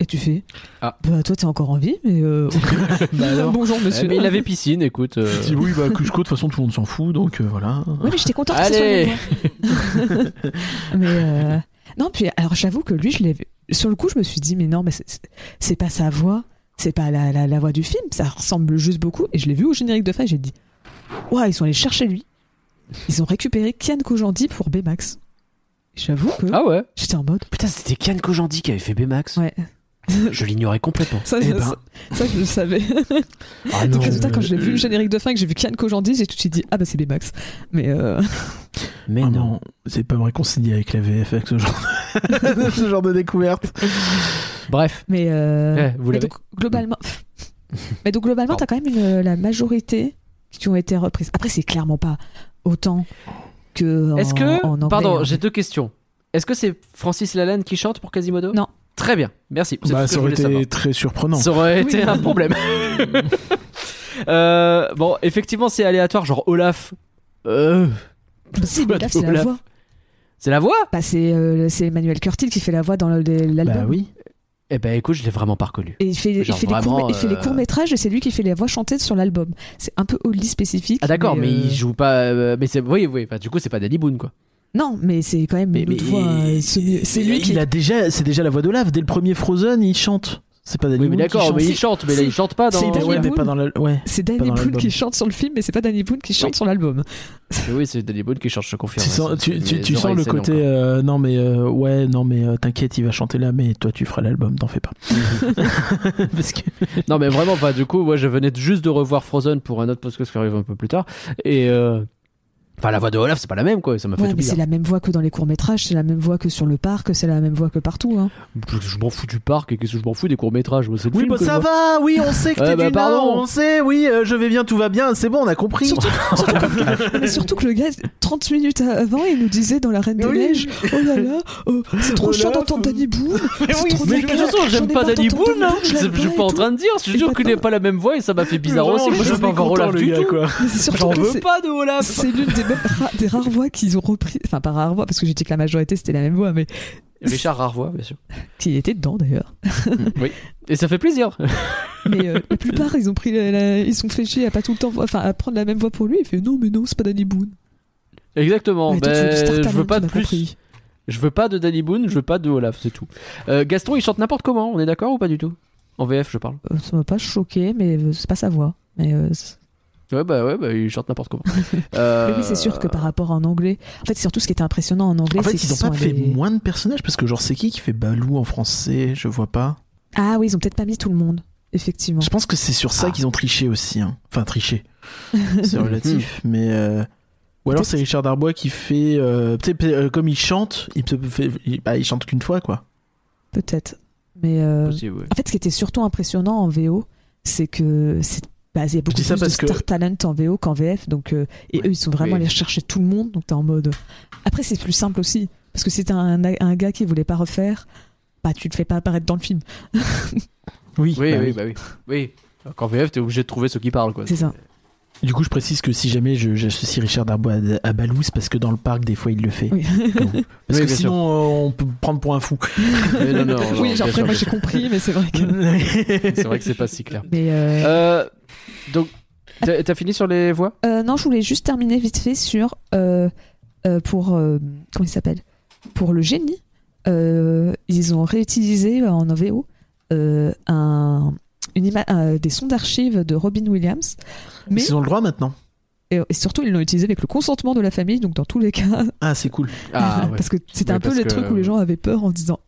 Et tu fais, Ah. bah toi t'es encore en vie, mais euh, ok. Bah alors bonjour Eh, monsieur. mais il avait piscine, écoute. euh, Je dis oui, bah, Cusco, de toute façon, tout le monde s'en fout, donc euh, voilà. Ouais, mais j'étais contente que ce soit Allez. mais euh, non, puis alors j'avoue que lui, je l'ai vu. Sur le coup, je me suis dit, mais non, mais c'est- c'est- c'est pas sa voix, c'est pas la, la, la voix du film, ça ressemble juste beaucoup. Et je l'ai vu au générique de fin, et j'ai dit, ouais, ils sont allés chercher lui. Ils ont récupéré Kian Kojandi pour Baymax. J'avoue que Ah ouais. j'étais en mode, Putain, c'était Kian Kojandi qui avait fait Baymax. ouais, Je l'ignorais complètement. ça, Eh je, ben. ça, ça, je le savais. Ah Donc, non. résultat, quand j'ai vu le générique de fin et que j'ai vu Kian Kojandi, j'ai tout de suite dit, ah bah c'est Baymax. Mais euh, Mais Ah non. non, c'est pas me réconcilier avec la VF avec ce genre de, ce genre de découverte. Bref. Mais, euh, Eh, vous mais l'avez donc, globalement, mais donc globalement, t'as quand même une- la majorité qui ont été reprises. Après, c'est clairement pas autant que. Est-ce que. en anglais, Pardon, hein. j'ai deux questions. Est-ce que c'est Francis Lalanne qui chante pour Quasimodo? Non. Très bien, merci. C'est Bah, ça aurait été savoir. très surprenant. Ça aurait Oui. été un problème. Euh, bon, effectivement, c'est aléatoire, genre Olaf. Euh, Bah, si, là, c'est la Olaf. voix. c'est la voix? Bah, c'est euh, c'est Emmanuel Curtil qui fait la voix dans l'album. Bah oui. Eh ben écoute, je l'ai vraiment pas reconnu. Et il fait, il fait, les, vraiment, courts, il fait les euh, courts-métrages et c'est lui qui fait les voix chantées sur l'album. C'est un peu oldie spécifique. Ah d'accord, mais, euh, il joue pas. euh, mais c'est. Oui, oui. Enfin, du coup, c'est pas Danny Boone, quoi. Non, mais c'est quand même Mais, une mais- voix. euh, C'est lui il qui. a déjà, c'est déjà la voix d'Olaf. Dès le premier Frozen, il chante. C'est pas Danny Oui, mais Boone qui d'accord, chante. mais il chante, mais là, il chante pas dans. C'est Danny Ouais, Boone. la. Ouais. Danny Boone qui chante sur le film, mais c'est pas Danny Boone qui chante Oui. sur l'album. Oui, c'est Danny Boone qui chante, je confirme. Tu sens, tu sens le côté. encore. euh, non, mais euh, ouais, non, mais euh, t'inquiète, il va chanter là, mais toi, tu feras l'album, t'en fais pas. Parce que. Non, mais vraiment, enfin, du coup, moi, je venais juste de revoir Frozen pour un autre podcast qui arrive un peu plus tard. Et. Euh, Enfin, la voix de Olaf, c'est pas la même, quoi. Ça m'a fait Ouais, tout mais c'est la même voix que dans les courts-métrages, c'est la même voix que sur le parc, c'est la même voix que partout. Hein. Je, je m'en fous du parc et qu'est-ce que je m'en fous des courts-métrages. Moi, c'est le Oui, film bah que ça va, oui, on sait que t'es bah, du pardon. Nord, on sait, oui, euh, je vais bien, tout va bien, c'est bon, on a compris. Surtout, surtout que, mais surtout que le gars, 30 minutes avant, il nous disait dans La Reine des Oui. Neiges Oh là là, oh, c'est trop Oh chiant d'entendre Danny Boone. oui, c'est trop Mais de toute j'aime ai pas marre Danny Boone, hein. je suis pas en train de dire. Je Et jure qu'il n'est pas la même voix et ça m'a fait bizarre aussi. Moi, je veux pas voir Olaf du tout. quoi. Mais c'est surtout J'en veux pas de Olaf. C'est l'une des, ra- des rares voix qu'ils ont repris, enfin pas rares voix parce que j'ai dit que la majorité c'était la même voix, mais Richard Rarvois, bien sûr. qui était dedans d'ailleurs. Et ça fait plaisir. Mais euh, la plupart ils ont pris, la- la- ils sont fait chier à pas tout le temps, enfin à prendre la même voix pour lui. Il fait non mais non c'est pas Danny Boone. Exactement. Ouais, toi, Ben, je veux pas de plus. compris. Je veux pas de Danny Boone, je veux pas de Olaf, c'est tout. Euh, Gaston, il chante n'importe comment, on est d'accord ou pas du tout? En VF, je parle. Euh, ça m'a pas choqué, mais euh, c'est pas sa voix. Mais, euh, Ouais, bah ouais, bah, il chante n'importe comment. mais Euh, oui, c'est sûr que par rapport en anglais, en fait, c'est surtout ce qui était impressionnant en anglais. En fait, c'est ils qu'ils ont pas fait moins de personnages parce que genre c'est qui qui fait Balou en français Je vois pas. Ah oui, ils ont peut-être pas mis tout le monde, effectivement. Je pense que c'est sur ça Ah. qu'ils ont triché aussi. hein. Enfin triché, c'est relatif, mais euh, ou alors c'est Richard Darbois qui fait euh, euh, comme il chante, il fait, il, bah, il chante qu'une fois quoi. Peut-être. Mais euh, possible, ouais. en fait, ce qui était surtout impressionnant en VO, c'est que c'est bah, il y a beaucoup ça plus de que- star talent en VO qu'en VF, donc euh, et eux ils sont vraiment Oui. allés chercher tout le monde, donc t'es en mode. Après c'est plus simple aussi parce que si t'es un, un gars qui voulait pas refaire, bah tu te fais pas apparaître dans le film. Oui, Oui, bah oui, oui. bah oui. Oui. VF, t'es obligé de trouver ceux qui parlent, quoi. C'est ça. Du coup, je précise que si jamais je- j'associe Richard Darbois à, à Balou, c'est parce que dans le parc, des fois, il le fait. Oui. Parce Oui, que sinon, euh, on peut me prendre pour un fou. Mais non, non, non, oui, genre, après, sûr, moi j'ai compris, mais c'est vrai que. C'est vrai que c'est pas si clair. Mais euh, Euh, donc, t'as fini sur les voix? Euh, non, je voulais juste terminer vite fait sur. euh, euh, pour. euh, comment il s'appelle? Pour le génie, euh, ils ont réutilisé euh, en OVO euh, un, une euh, des sons d'archives de Robin Williams. Mais Ils ont le droit maintenant. et, et surtout, ils l'ont utilisé avec le consentement de la famille, donc dans tous les cas. Ah, c'est cool. Ah, ouais. parce que c'était un peu le que- truc où les gens avaient peur en disant.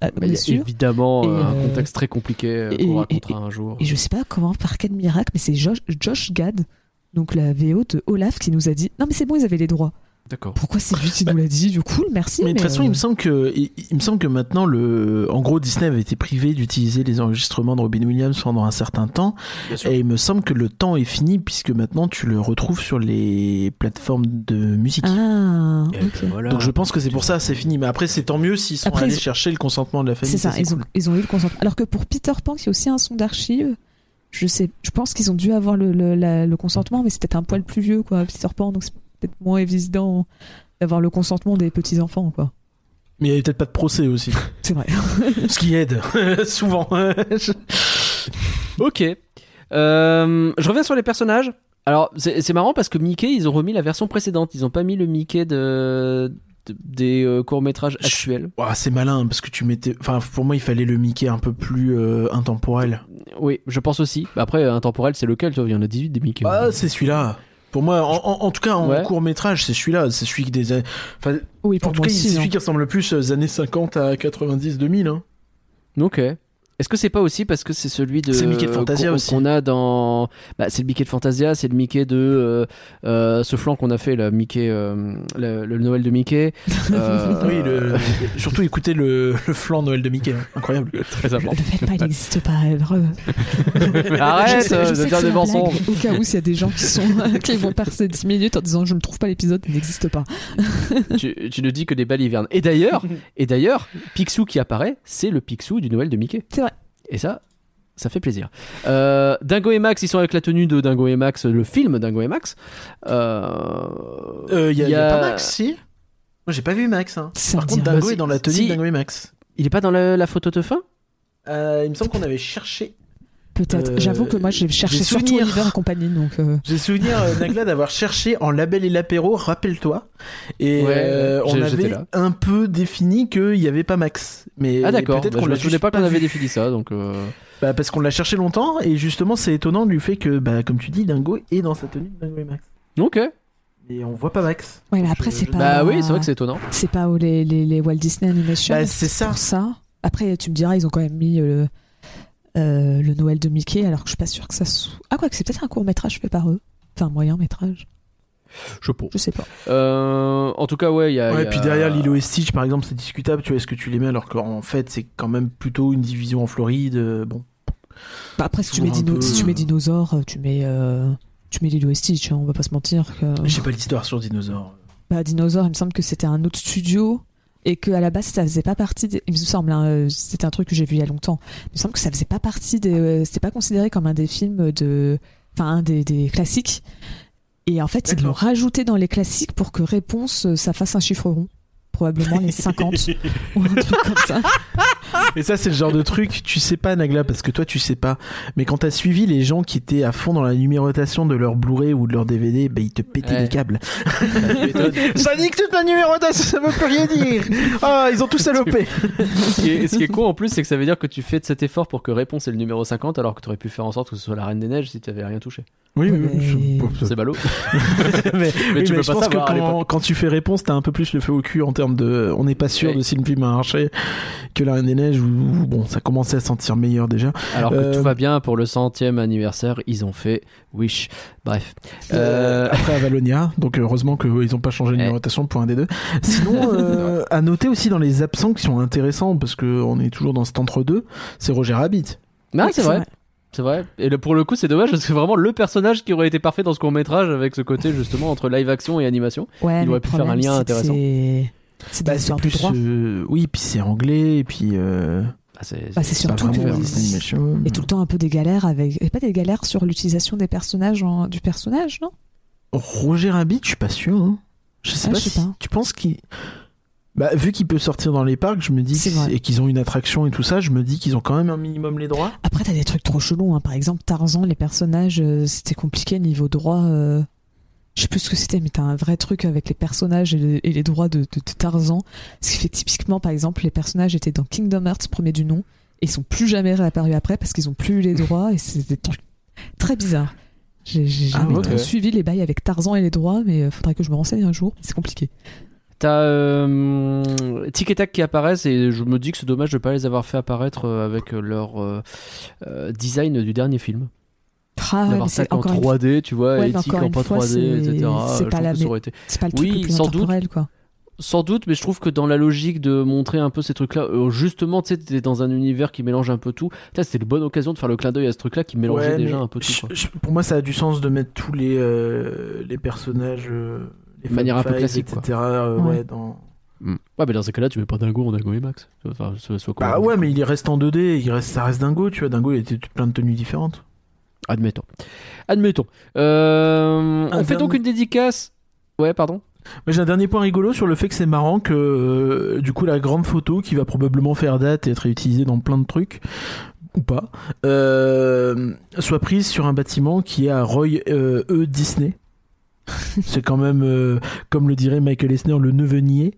Ah, Bah, il y bien a sûr. évidemment Et, euh, un euh, contexte très compliqué euh, et- qu'on racontera un jour. Et je sais pas comment, par quel miracle, mais c'est Josh, Josh Gad, donc la VO de Olaf, qui nous a dit Non, mais c'est bon, ils avaient les droits. D'accord. Pourquoi c'est lui qui nous l'a dit Du coup, merci. Mais de toute façon, euh, il me semble que, il, il me semble que maintenant, le, en gros, Disney avait été privé d'utiliser les enregistrements de Robin Williams pendant un certain temps. Et il me semble que le temps est fini puisque maintenant tu le retrouves sur les plateformes de musique. Ah, Et ok. voilà. Donc je pense que c'est pour ça, c'est fini. Mais après, c'est tant mieux s'ils sont Après, allés ils- chercher le consentement de la famille. C'est ça, ils, cool. ont, ils ont eu le consentement. Alors que pour Peter Pan, qui est aussi un son d'archive, je sais, je pense qu'ils ont dû avoir le, le, la- le consentement, mais c'est peut-être un poil plus vieux, quoi, Peter Pan, donc c'est peut-être moins évident d'avoir le consentement des petits-enfants, quoi. Mais il n'y avait peut-être pas de procès aussi. C'est vrai. Ce qui aide, souvent. Ok. Euh, je reviens sur les personnages. Alors, c'est marrant parce que Mickey, ils ont remis la version précédente. Ils ont pas mis le Mickey de, de- des euh, courts-métrages Je- actuels. Ouah, c'est malin parce que tu mettais. Enfin, pour moi, il fallait le Mickey un peu plus euh, intemporel. Oui, je pense aussi. Après, intemporel, c'est lequel tu vois? Il y en a 18 des Mickey. Ah, c'est celui-là. Pour moi, en, en- en tout cas, en Ouais. court métrage, c'est celui-là. C'est celui qui des. Enfin, Oui, en pour tout cas, c'est hein. celui qui ressemble le plus aux années 50 à 90, 2000. Hein. Ok. Est-ce que c'est pas aussi parce que c'est celui de C'est le Mickey de Fantasia qu'on- aussi. qu'on a dans bah, c'est le Mickey de Fantasia, c'est le Mickey de euh, euh, ce flanc qu'on a fait là, Mickey euh, le, le Noël de Mickey. Euh, Oui, le, surtout écoutez le, le flanc Noël de Mickey. hein. Incroyable. très Le important. faites pas, il n'existe pas. Arrête je je de dire des mensonges. Au cas où, s'il y a des gens qui, sont, qui vont passer 10 minutes en disant je ne trouve pas l'épisode, il n'existe pas. tu, tu ne dis que des balivernes. Et d'ailleurs, et d'ailleurs, Picsou qui apparaît, c'est le Picsou du Noël de Mickey. C'est vrai. Et ça, ça fait plaisir. Euh, Dingo et Max, ils sont avec la tenue de Dingo et Max, le film Dingo et Max. Euh, Il y, a- il y a pas Max, si Moi, j'ai pas vu Max. hein. Par contre, Dingo est dans la tenue Si. de Dingo et Max. Il est pas dans la, la photo de fin? Euh, il me semble qu'on avait cherché. Peut-être. Euh, J'avoue que moi j'ai cherché surtout souvenir. Oliver et compagnie, donc. euh, J'ai souvenir, euh, Nagla, d'avoir cherché en label et l'apéro, rappelle-toi. Et Ouais, euh, on avait un peu défini qu'il n'y avait pas Max. Mais Ah d'accord, peut-être bah, qu'on l'a souvenais pas qu'on avait défini ça, donc... euh, Bah, parce qu'on l'a cherché longtemps, et justement, c'est étonnant du fait que, bah, comme tu dis, Dingo est dans sa tenue de Dingo et Max. Ok. Et on voit pas Max. Ouais, mais après, c'est je- pas. Bah oui, c'est vrai que c'est étonnant. C'est pas où les, les, les Walt Disney Animation. Bah, c'est ça. Pour ça. Après, tu me diras, ils ont quand même mis euh, euh, le Noël de Mickey, alors que je suis pas sûre que ça soit. Ah, quoi que c'est peut-être un court métrage fait par eux. Enfin, un moyen métrage. Je sais pas. Je sais pas. Euh, en tout cas, ouais, il y a... Ouais, y a- puis derrière Lilo et Stitch, par exemple, c'est discutable, tu vois, est-ce que tu les mets alors qu'en fait, c'est quand même plutôt une division en Floride, euh, bon. Bah, après, si tu, mets dino- peu- si tu mets dinosaures, euh, tu mets. euh, Tu mets Lilo et Stitch, hein, on va pas se mentir. Que... J'ai pas l'histoire sur dinosaures. Bah, Dinosaure, il me semble que c'était un autre studio et que à la base ça faisait pas partie. Des... Il me semble, hein, euh, c'était un truc que j'ai vu il y a longtemps. Il me semble que ça faisait pas partie des. euh, C'était pas considéré comme un des films de. Enfin, un des, des classiques. Et en fait, ils l'ont rajouté dans les classiques pour que Réponse euh, ça fasse un chiffre rond. Probablement les 50 ou un truc comme ça. Et ça, c'est le genre de truc, tu sais pas, Nagla, parce que toi, tu sais pas. Mais quand t'as suivi les gens qui étaient à fond dans la numérotation de leur Blu-ray ou de leur DVD, bah, ils te pétaient Ouais. les câbles. ça nique toute ma numérotation, ça veut plus rien dire. Ah, ils ont tous salopé. ce, qui est, ce qui est con en plus, c'est que ça veut dire que tu fais de cet effort pour que Réponse est le numéro 50, alors que tu aurais pu faire en sorte que ce soit la Reine des Neiges si tu avais rien touché. Oui, oui, oui, je- C'est ballot. mais, Mais tu mais peux je pas pense savoir que quand tu fais réponse, t'as un peu plus le feu au cul en termes de. On n'est pas sûr de si le film a marché que La Reine des Neiges, où, où, bon, ça commençait à sentir meilleur déjà. Alors que Euh, tout va bien pour le centième anniversaire, ils ont fait Wish. Bref. Euh, Euh, après Avalonia, donc heureusement qu'ils n'ont pas changé de Eh. numérotation pour un des deux. Sinon, euh, à noter aussi dans les absents qui sont intéressants, parce qu'on est toujours dans cet entre-deux, c'est Roger Rabbit. Oui, c'est vrai. C'est vrai. Et le- pour le coup, c'est dommage parce que c'est vraiment le personnage qui aurait été parfait dans ce court métrage avec ce côté justement entre live action et animation. Ouais, Il aurait pu faire un lien intéressant. C'est- Bah, de plus, droit. euh, oui, puis c'est anglais, et puis. euh, c'est Bah, c'est pas surtout. Et tout le temps un peu des galères avec. Et pas des galères sur l'utilisation des personnages en- du personnage, non? Roger Rabbit, je suis pas sûr. hein. Je sais Ah, pas je sais si pas. tu penses qu'il. Bah, vu qu'il peut sortir dans les parcs, je me dis C'est que- vrai. et qu'ils ont une attraction et tout ça, je me dis qu'ils ont quand même un minimum les droits. Après, t'as des trucs trop chelous. Hein. Par exemple, Tarzan, les personnages, euh, c'était compliqué niveau droit. euh, Je sais plus ce que c'était, mais t'as un vrai truc avec les personnages et les, et les droits de, de- de Tarzan. Ce qui fait que typiquement, par exemple, les personnages étaient dans Kingdom Hearts premier du nom et ils sont plus jamais réapparus après parce qu'ils ont plus eu les droits et c'est des trucs très bizarres. J'ai Ah, jamais trop suivi les bails avec Tarzan et les droits, mais euh, faudrait que je me renseigne un jour. C'est compliqué. T'as euh, Tic et Tac qui apparaissent et je me dis que c'est dommage de pas les avoir fait apparaître euh, avec leur euh, euh, design du dernier film. Ah, ouais, ça en encore une 3D, tu vois, Ouais, encore en pas fois, 3D, c'est- etc. c'est pas la été- C'est pas le truc Oui, le plus sans doute. quoi. Sans doute, mais je trouve que dans la logique de montrer un peu ces trucs-là, euh, justement, tu sais, t'es dans un univers qui mélange un peu tout. C'était une bonne occasion de faire le clin d'œil à ce truc-là qui mélangeait Ouais, déjà un peu tout. je- quoi. je- pour moi, ça a du sens de mettre tous les, euh, les personnages. euh, les De manière un peu classique, quoi. etc. euh, Ouais. ouais, dans... Mm. Ouais, mais dans ces cas-là, tu mets pas Dingo en Dingo et Max. Enfin, soit, soit Bah ouais, mais il reste en 2D, il reste, ça reste Dingo, tu vois. Dingo, il était plein de tenues différentes. Admettons. Admettons. Euh, on fait donc une dédicace. Ouais, pardon. J'ai un dernier point rigolo sur le fait que c'est marrant que euh, du coup la grande photo qui va probablement faire date et être réutilisée dans plein de trucs ou pas euh, soit prise sur un bâtiment qui est à Roy E Disney. C'est quand même euh, comme le dirait Michael Eisner le nevenier.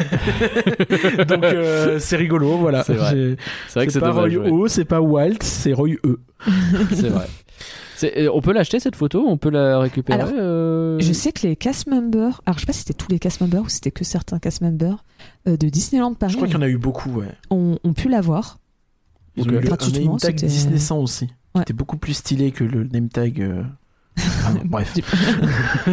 Donc euh, c'est rigolo voilà. C'est vrai. C'est vrai que C'est pas. Roy. O, c'est pas Walt, c'est Roy E. C'est vrai. Euh, on peut l'acheter cette photo? On peut la récupérer Alors, euh, Je sais que les cast members, alors je sais pas si c'était tous les cast members ou si c'était que certains cast members euh, de Disneyland Paris Je crois qu'il y en a eu beaucoup ouais. ont, ont pu l'avoir. Ils ont eu le- un name tag Disney 100 aussi. Ouais. C'était beaucoup plus stylé que le name tag. euh, bref.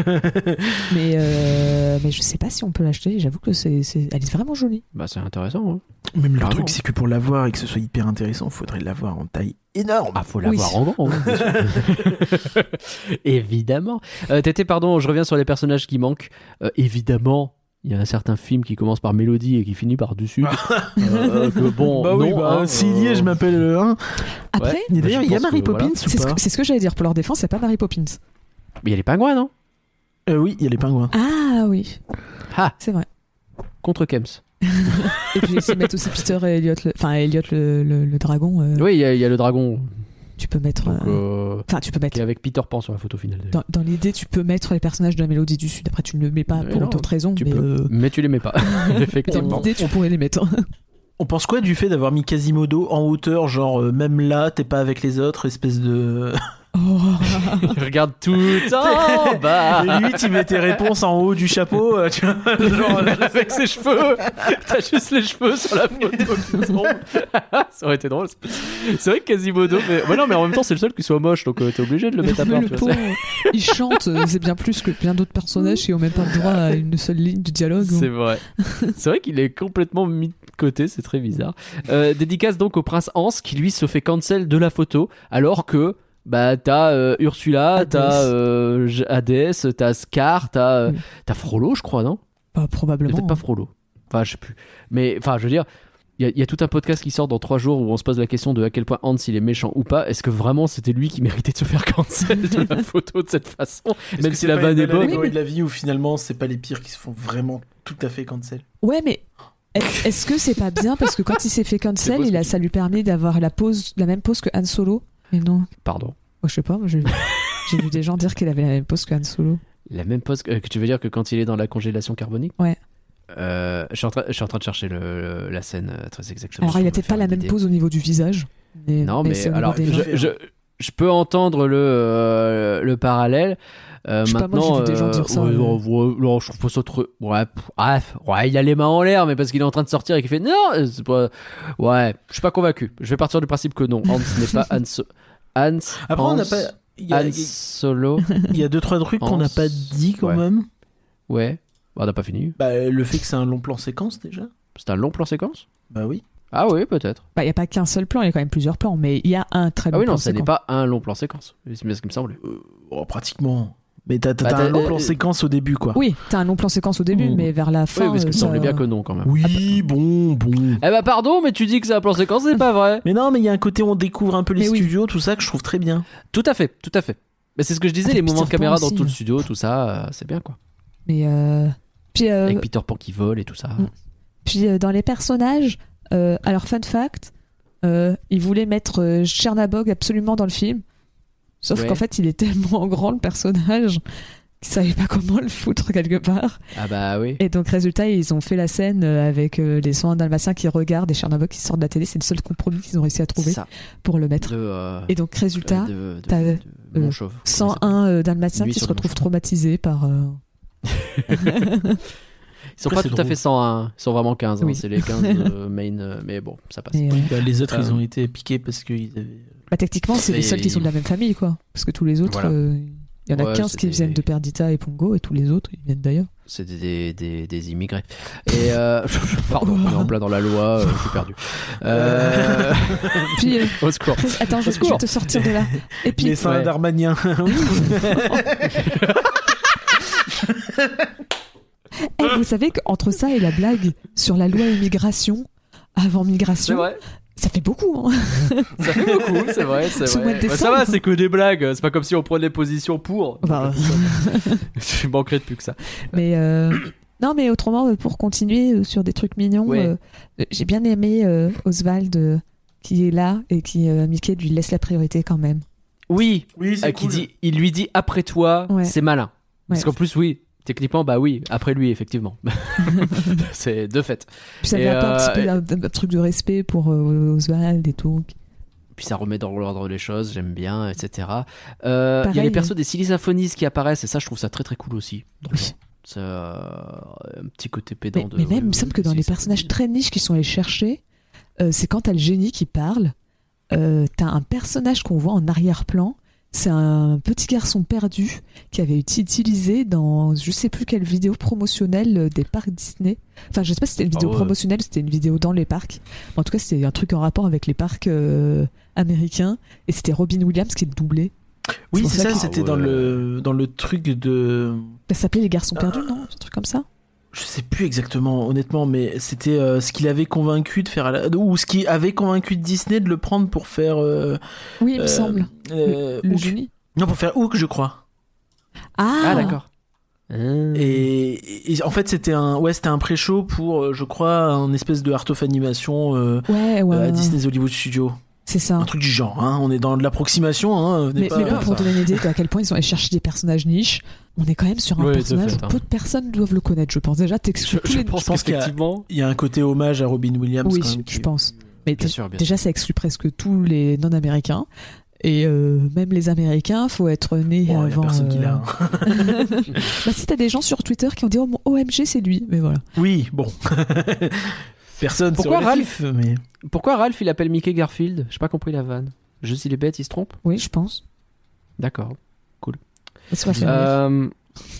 mais, euh, mais je sais pas si on peut l'acheter. J'avoue que c'est, c'est- elle est vraiment jolie. Bah, c'est intéressant. hein. Même le Carrément. truc, c'est que pour l'avoir et que ce soit hyper intéressant, il faudrait l'avoir en taille énorme. Ah, faut Oui. l'avoir en grand. hein, bien sûr. évidemment. Euh, Tété, pardon, je reviens sur les personnages qui manquent. Euh, évidemment, il y a un certain film qui commence par Mélodie et qui finit par Dessus. Euh, que bon, bah oui, non, bah, hein, s'il y euh, est, je m'appelle le 1. Après. Et Bah, d'ailleurs, je il y a pense Mary que, voilà. Poppins c'est, ce pas que, c'est ce que j'allais dire. Pour leur défense, c'est pas Mary Poppins. Mais il y a les pingouins, non? Euh, Oui, il y a les pingouins. Ah oui, Ah, c'est vrai. contre Kems. Et puis ils mettent aussi Peter et Elliot, le- enfin Elliot le, le- le dragon. euh, Oui, il y, a- il y a le dragon Tu peux mettre. donc, euh, euh, Enfin, tu peux qui mettre. est avec Peter Pan sur la photo finale. d'ailleurs. Dans, dans l'idée, tu peux mettre les personnages de la mélodie du sud. Après, tu ne le mets pas Mais pour non, d'autres raisons. tu mais peux. euh, Mais tu les mets pas, dans effectivement. l'idée, tu pourrais les mettre. On pense quoi du fait d'avoir mis Quasimodo en hauteur, genre euh, même là, t'es pas avec les autres, espèce de. Oh. Il regarde tout en bas. Et limite, il met tes réponses en haut du chapeau, euh, tu vois. genre, avec ses cheveux. T'as juste les cheveux sur la photo qui ça aurait été drôle. C'est vrai que Quasimodo, mais ouais, non, mais en même temps, c'est le seul qui soit moche, donc euh, t'es obligé de le mettre à part. le tu vois, il chante, euh, c'est bien plus que plein d'autres personnages qui ont même pas le droit à une seule ligne de dialogue. C'est vrai. C'est vrai qu'il est complètement mis de côté, c'est très bizarre. Euh, dédicace donc au prince Hans qui lui se fait cancel de la photo alors que bah t'as euh, Ursula, t'as euh, Hadès, t'as Scar, t'as euh, Oui. t'as Frollo je crois non? Pas probablement. Peut-être pas Frollo. Enfin je sais plus. Mais enfin je veux dire. Il y, a- il y a tout un podcast qui sort dans trois jours où on se pose la question de à quel point Hans il est méchant ou pas. Est-ce que vraiment c'était lui qui méritait de se faire cancel de la photo de cette façon? Même si la vanne une est bonne. de la vie où finalement c'est pas les pires qui se font vraiment tout à fait cancel? Ouais, mais est- est-ce que c'est pas bien? Parce que quand il s'est fait cancel, il a, ça lui permet d'avoir la pose, la même pose que Han Solo. Mais non, Pardon. moi je sais pas, j'ai vu des gens dire qu'il avait la même pose que Han Solo. La même pose que, que tu veux dire que quand il est dans la congélation carbonique? Ouais. Euh, je, suis en train, je suis en train de chercher le, la scène euh, très exactement. Alors il a pour me peut-être pas la même idée. pose au niveau du visage. Mais, Non, mais, alors, je, mains. je, je peux entendre le, euh, le parallèle. Euh, Je sais pas, moi, maintenant, des gens euh, dire ça, ouais, euh. ouais, je trouve pas ça trop. Ouais, pff, bref, ouais, il a les mains en l'air, mais parce qu'il est en train de sortir et qu'il fait non, c'est pas. Ouais, je suis pas convaincu. Je vais partir du principe que non. Hans n'est pas Hans. Hans. Après, on n'a pas. Il y, a, Han Solo. il y a deux trois trucs qu'on n'a pas dit quand Ouais. même. Ouais. Bah, on n'a pas fini. Bah, le fait que c'est un long plan séquence déjà. C'est un long plan séquence? Bah oui. Ah oui, peut-être. Bah, il n'y a pas qu'un seul plan, il y a quand même plusieurs plans, mais il y a un très Ah bon oui, non, plan ça n'est séquence. pas un long plan séquence. C'est bien ce qui me semblait. Euh, oh, pratiquement. Mais t'as t'as Bah, un long plan euh, séquence au début, quoi. Oui, t'as un long plan séquence au début, Mm. mais vers la fin. Oui, parce que euh, ça semblait ça- bien que non quand même. Oui, bon, bon. Eh bah pardon, mais tu dis que c'est un plan séquence, c'est pas vrai. Mais non, mais il y a un côté où on découvre un peu les Mais oui. studios, tout ça que je trouve très bien. Tout à fait, tout à fait. Mais c'est ce que je disais, Avec les mouvements de Pan caméra dans aussi, tout le hein. studio, tout ça, euh, c'est bien quoi. Mais euh, puis, euh, Avec Peter Pan qui vole et tout ça. Mm. puis euh, dans les personnages, euh, alors fun fact, euh, ils voulaient mettre euh, Chernabog absolument dans le film, sauf Ouais. qu'en fait il est tellement grand le personnage qu'ils savaient pas comment le foutre quelque part. Ah bah oui. Et donc résultat ils ont fait la scène euh, avec euh, les soins dalmatiens qui regardent et Chernabog qui sort de la télé. C'est le seul compromis qu'ils ont réussi à trouver ça. pour le mettre. De, euh, Et donc résultat, de, de, t'as, de- de euh, Montchauve. Comment il 101 euh, dalmatiens qui se retrouvent traumatisés par. euh, Ils sont Après, pas tout à fait 101, ils sont vraiment 15. hein. C'est les 15 euh, main, euh, mais bon, ça passe. euh, Bah, les autres, Euh. ils ont été piqués parce qu'ils avaient. Bah, techniquement, c'est les seuls qui sont de la même famille, quoi. Parce que tous les autres, Voilà. euh, il y en a Ouais, 15 c'est qui des- viennent de Perdita et Pongo, et tous les autres, ils viennent d'ailleurs. C'est des, des, des immigrés. Et euh, pardon, on est en plein dans la loi, euh, je suis perdu. Euh... Puis, euh, Au secours. attends, je, vais te sortir de là. Et puis, les saints ouais. d'Armagnin. eh, vous savez qu'entre ça et la blague sur la loi immigration, avant C'est migration, vrai, ça fait beaucoup, hein. ça fait beaucoup, c'est vrai, c'est Ce vrai. mois de Bah, ça va, c'est que des blagues, c'est pas comme si on prenait position pour. Bah, Je manquerais de plus que ça. mais euh, non, mais autrement, euh, pour continuer euh, sur des trucs mignons, Ouais. euh, j'ai bien aimé euh, Oswald euh, qui est là et qui euh, Mickey lui laisse la priorité quand même. Oui, Oui, euh, qui dit, il lui dit après toi, Ouais. c'est malin. Parce qu'en plus, oui, techniquement, bah oui, après lui, effectivement. c'est de fait. Puis ça Et, lui apporte un, euh, petit peu un, un truc de respect pour euh, Oswald et tout. Puis ça remet dans l'ordre les choses, j'aime bien, etc. Euh, Il y a les persos des Silly Symphonies qui apparaissent, et ça, je trouve ça très très cool aussi. jeu. C'est euh, un petit côté pédant Mais, de. mais même, il me oui, semble oui, que dans les personnages très niches qui sont allés chercher, euh, c'est quand t'as le génie qui parle, t'as un personnage qu'on voit en arrière-plan. C'est un petit garçon perdu qui avait été utilisé dans je sais plus quelle vidéo promotionnelle euh, des parcs Disney. Enfin, je sais pas si c'était une vidéo Ah ouais. promotionnelle c'était une vidéo dans les parcs. En tout cas, c'était un truc en rapport avec les parcs euh, américains. Et c'était Robin Williams qui le doublait. Oui, C'est ça c'était Ah dans le dans le truc de Ça s'appelait Les Garçons Perdus, non? Un truc comme ça? Je sais plus exactement honnêtement mais c'était euh, ce qu'il avait convaincu de faire à la- ou ce qui avait convaincu Disney de le prendre pour faire euh, Oui, il me euh, semble. euh, le Hook. génie. non pour faire Hook je crois Ah, Ah, d'accord. Et, et en fait c'était un ouais c'était un pré-show pour je crois un espèce de art of animation euh, Ouais, ouais. à ouais. Disney's Hollywood Studio C'est ça. un truc du genre hein. on est dans de l'approximation hein. Mais, pas- mais bon, pour ça. donner une idée de à quel point ils ont allé chercher des personnages niches, on est quand même sur un de personnage fait, où hein. peu de personnes doivent le connaître, je pense. Déjà, Je, t'exclus tous je les pense, je pense qu'il y a- qu'effectivement. il y a un côté hommage à Robin Williams Oui, quand même, je qui- pense. Mais Bien sûr, bien déjà, ça exclut presque tous les non-américains. Et euh, même les Américains, faut être né Bon, il y a avant. personne qui euh, l'a hein. bah, si t'as des gens sur Twitter qui ont dit oh, mon OMG, c'est lui. Mais voilà. oui bon personne c'est Pourquoi relatif, mais Pourquoi Ralph il appelle Mickey Garfield J'ai pas compris la vanne. Juste il est bête, il se trompe Oui, je pense. D'accord. Rire. Euh,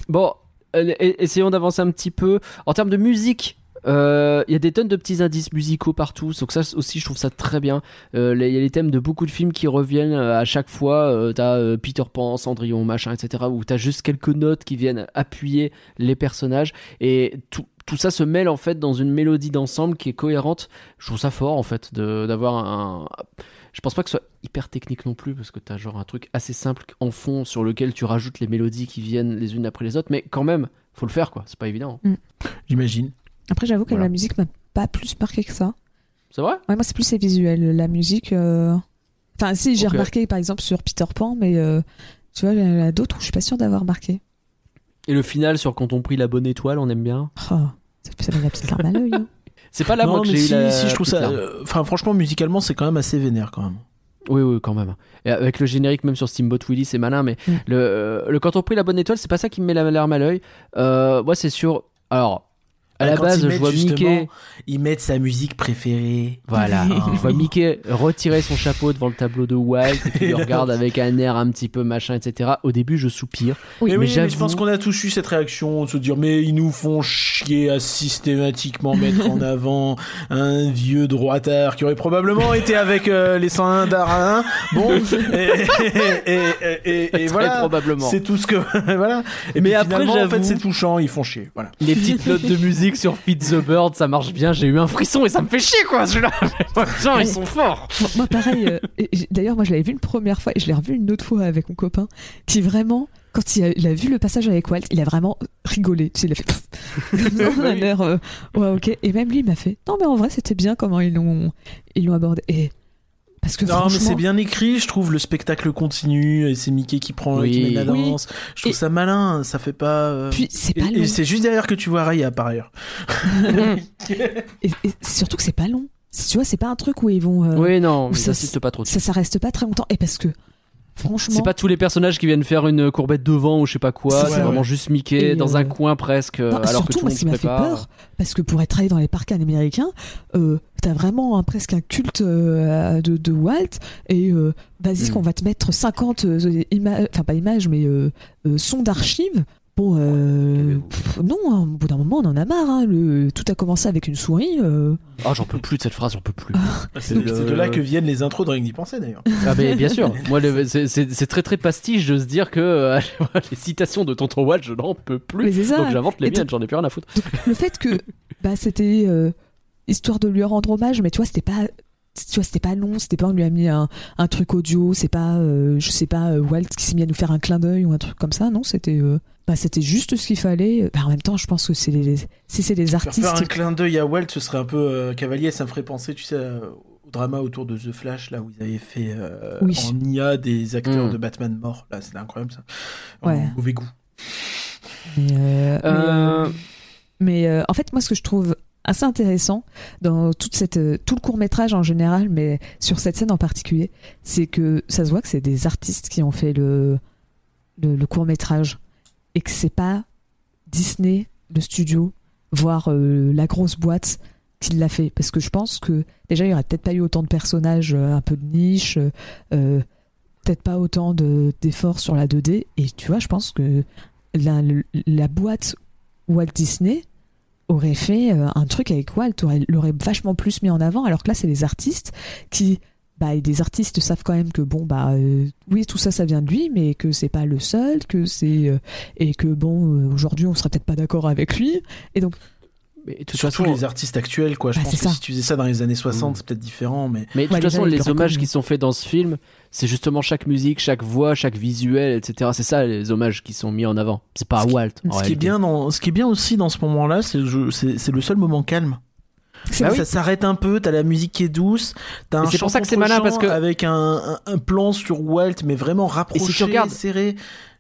bon, euh, essayons d'avancer un petit peu. En termes de musique, euh, il y a des tonnes de petits indices musicaux partout. Donc ça aussi, je trouve ça très bien. Euh, Il y a les thèmes de beaucoup de films qui reviennent à chaque fois. Euh, t'as euh, Peter Pan, Cendrillon, machin, etc. Où t'as juste quelques notes qui viennent appuyer les personnages et tout. Tout ça se mêle en fait dans une mélodie d'ensemble qui est cohérente. Je trouve ça fort en fait de- d'avoir un. Je pense pas que ce soit hyper technique non plus parce que t'as genre un truc assez simple en fond sur lequel tu rajoutes les mélodies qui viennent les unes après les autres, mais quand même, faut le faire quoi. C'est pas évident. j'imagine Après, j'avoue que voilà. la musique m'a pas plus marqué que ça. C'est vrai? Ouais, moi, c'est plus les visuels. La musique. euh, Enfin, si, j'ai remarqué par exemple sur Peter Pan, mais euh, tu vois, il y en a d'autres où je suis pas sûre d'avoir marqué. Et le final sur quand on prit la bonne étoile, on aime bien. Oh, ça met la petite larme à l'œil. hein. C'est pas là non moi que eu si, la si je trouve ça euh, enfin franchement musicalement c'est quand même assez vénère quand même Oui, oui, quand même. Et avec le générique, même sur Steamboat Willie, c'est malin, mais Mm. le, le quand on prit la bonne étoile, c'est pas ça qui me met la larme à l'œil. Euh, moi, c'est sur. Alors, À la Quand base, je vois Mickey. Ils mettent sa musique préférée. Voilà, je vois Mickey retirer son chapeau devant le tableau de Walt et puis il le regarde avec un air un petit peu machin, etc. Au début, je soupire. Oui, mais, mais oui, mais je pense qu'on a tous eu cette réaction de se dire mais ils nous font chier à systématiquement mettre en avant un vieux droitard qui aurait probablement été avec euh, les 101 d'Arain. Bon, et, et, et, et- et Très voilà. probablement. C'est tout ce que voilà. Et Mais après, en fait, j'avoue- c'est touchant. Ils font chier. Voilà. Les petites notes de musique sur Feed the Bird, ça marche bien. J'ai eu un frisson et ça me fait chier quoi. Je suis là. Putain, ils sont forts. Moi, pareil. euh, D'ailleurs, moi, je l'avais vu une première fois et je l'ai revu une autre fois avec mon copain qui vraiment, quand il a, il a vu le passage avec Walt, il a vraiment rigolé. Tu sais, il a fait un air, euh, ouais, ok. Et même lui, il m'a fait non, mais en vrai, c'était bien comment ils l'ont, ils l'ont abordé. Et parce que Non, mais c'est bien écrit. Je trouve le spectacle continue et c'est Mickey qui prend Oui. qui met la Oui. danse. Je trouve Et- ça malin. Ça fait pas. euh, puis c'est Et, pas et long. c'est juste derrière que tu vois Raya par ailleurs. Et, et surtout que c'est pas long. Tu vois, c'est pas un truc où ils vont. euh, Oui, non, ils ça- insistent pas trop. ça, ça reste pas très longtemps. Et parce que franchement, C'est pas tous les personnages qui viennent faire une courbette devant ou je sais pas quoi. C'est vraiment juste Mickey dans euh, un coin presque, alors que surtout, moi, ce qui m'a fait peur, parce que pour être travaillé dans les parcs américains, euh, t'as vraiment presque un culte euh, de, Walt, et euh, vas-y, Mm. qu'on va te mettre 50 euh, images, enfin pas images, mais euh, euh, sons d'archives. Bon, euh, pff, non, hein, au bout d'un moment, on en a marre. hein, le, tout a commencé avec une souris. euh. Oh, j'en peux plus de cette phrase, j'en peux plus. C'est de là que viennent les intros que d'y penser d'ailleurs. Ah mais bien sûr, moi le- c'est- c'est c'est très très pastiche de se dire que euh, les citations de Tonton Walt, je n'en peux plus. Mais c'est ça. Donc j'invente les Et miennes, j'en ai plus rien à foutre. Le fait que bah, c'était euh, histoire de lui rendre hommage, mais tu vois, c'était pas. Tu vois, c'était pas long, c'était pas on lui a mis un, un truc audio, c'est pas, euh, je sais pas, euh, Walt qui s'est mis à nous faire un clin d'œil ou un truc comme ça, non, c'était euh, bah, c'était juste ce qu'il fallait. Bah, en même temps, je pense que c'est les, si c'est les artistes. faire un clin d'œil à Walt, ce serait un peu euh, cavalier. Ça me ferait penser, tu sais, euh, au drama autour de The Flash, là où ils avaient fait euh, Oui. en IA des acteurs Mm. de Batman morts. Là, c'était incroyable ça. Ouais. En mauvais goût. Mais, euh, mais, Euh, euh, mais, euh, en fait, moi, ce que je trouve assez intéressant dans toute cette, euh, tout le court métrage en général, mais sur cette scène en particulier, c'est que ça se voit que c'est des artistes qui ont fait le, le, court métrage et que c'est pas Disney, le studio, voire euh, la grosse boîte qui l'a fait. Parce que je pense que déjà, il y aurait peut-être pas eu autant de personnages euh, un peu de niche, peut-être pas autant de- d'efforts sur la 2D. Et tu vois, je pense que la, la boîte Walt Disney aurait fait euh, un truc avec Walt, aurait- l'aurait vachement plus mis en avant, alors que là, c'est les artistes qui. Bah, et des artistes savent quand même que bon bah euh, oui tout ça ça vient de lui mais que c'est pas le seul que c'est euh, et que bon euh, aujourd'hui on serait peut-être pas d'accord avec lui et donc mais de toute Surtout façon, les artistes actuels, quoi. Je Bah, pense c'est que ça. si tu faisais ça dans les années 60, Mm. c'est peut-être différent, mais mais de toute Ouais, façon, les le hommages qui sont faits dans ce film, c'est justement chaque musique, chaque voix, chaque visuel, etc. C'est ça les hommages qui sont mis en avant. C'est pas à Walt. en ce qui, est bien dans, ce qui est bien aussi dans ce moment-là, c'est le, jeu- c'est c'est le seul moment calme. Bah oui. Ça s'arrête un peu, t'as la musique qui est douce, t'as un c'est pour ça que c'est malin, parce que- avec un, un, un plan sur Walt, mais vraiment rapproché, regardes- serré.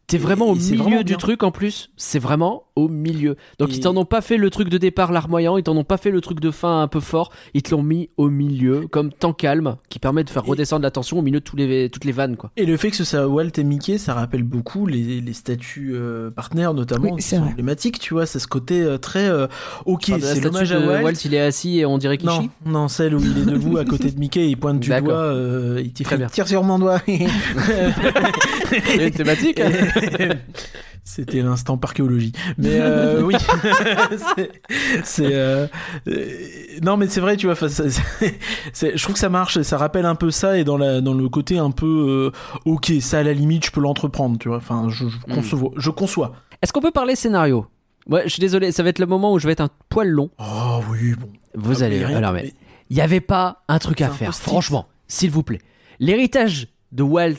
T'es vraiment Et au milieu vraiment du truc en plus. C'est vraiment au milieu. Donc Et- ils t'en ont pas fait le truc de départ larmoyant, ils t'en ont pas fait le truc de fin un peu fort. Ils te l'ont mis au milieu, comme temps calme, qui permet de faire Et- redescendre la tension au milieu de tous les, toutes les vannes quoi. Et le fait que ce soit Walt et Mickey, ça rappelle beaucoup les, les statuts euh, partenaires, notamment, Oui, qui c'est emblématiques, tu vois, c'est ce côté euh, très euh, ok, Enfin, c'est statue l'hommage de à Walt. Walt, il est assis et on dirait qu'il Non, chie. non, celle où il est debout à côté de Mickey, il pointe du doigt, euh, il tire sur mon doigt. Il y a une thématique. hein. C'était l'instant parchéologie. Mais euh, oui, c'est- euh, euh, non, mais c'est vrai, tu vois. je trouve que ça marche. Ça rappelle un peu ça et dans la dans le côté un peu. euh, ok, ça à la limite, je peux l'entreprendre, tu vois. Enfin, je, je Mm. conçois. Je conçois. Est-ce qu'on peut parler scénario? Ouais, je suis désolé, ça va être le moment où je vais être un poil long. Oh oui, bon. Vous Ah, allez. mais rien- alors, mais il n'y avait pas un truc à faire. Franchement, s'il vous plaît. L'héritage de Walt.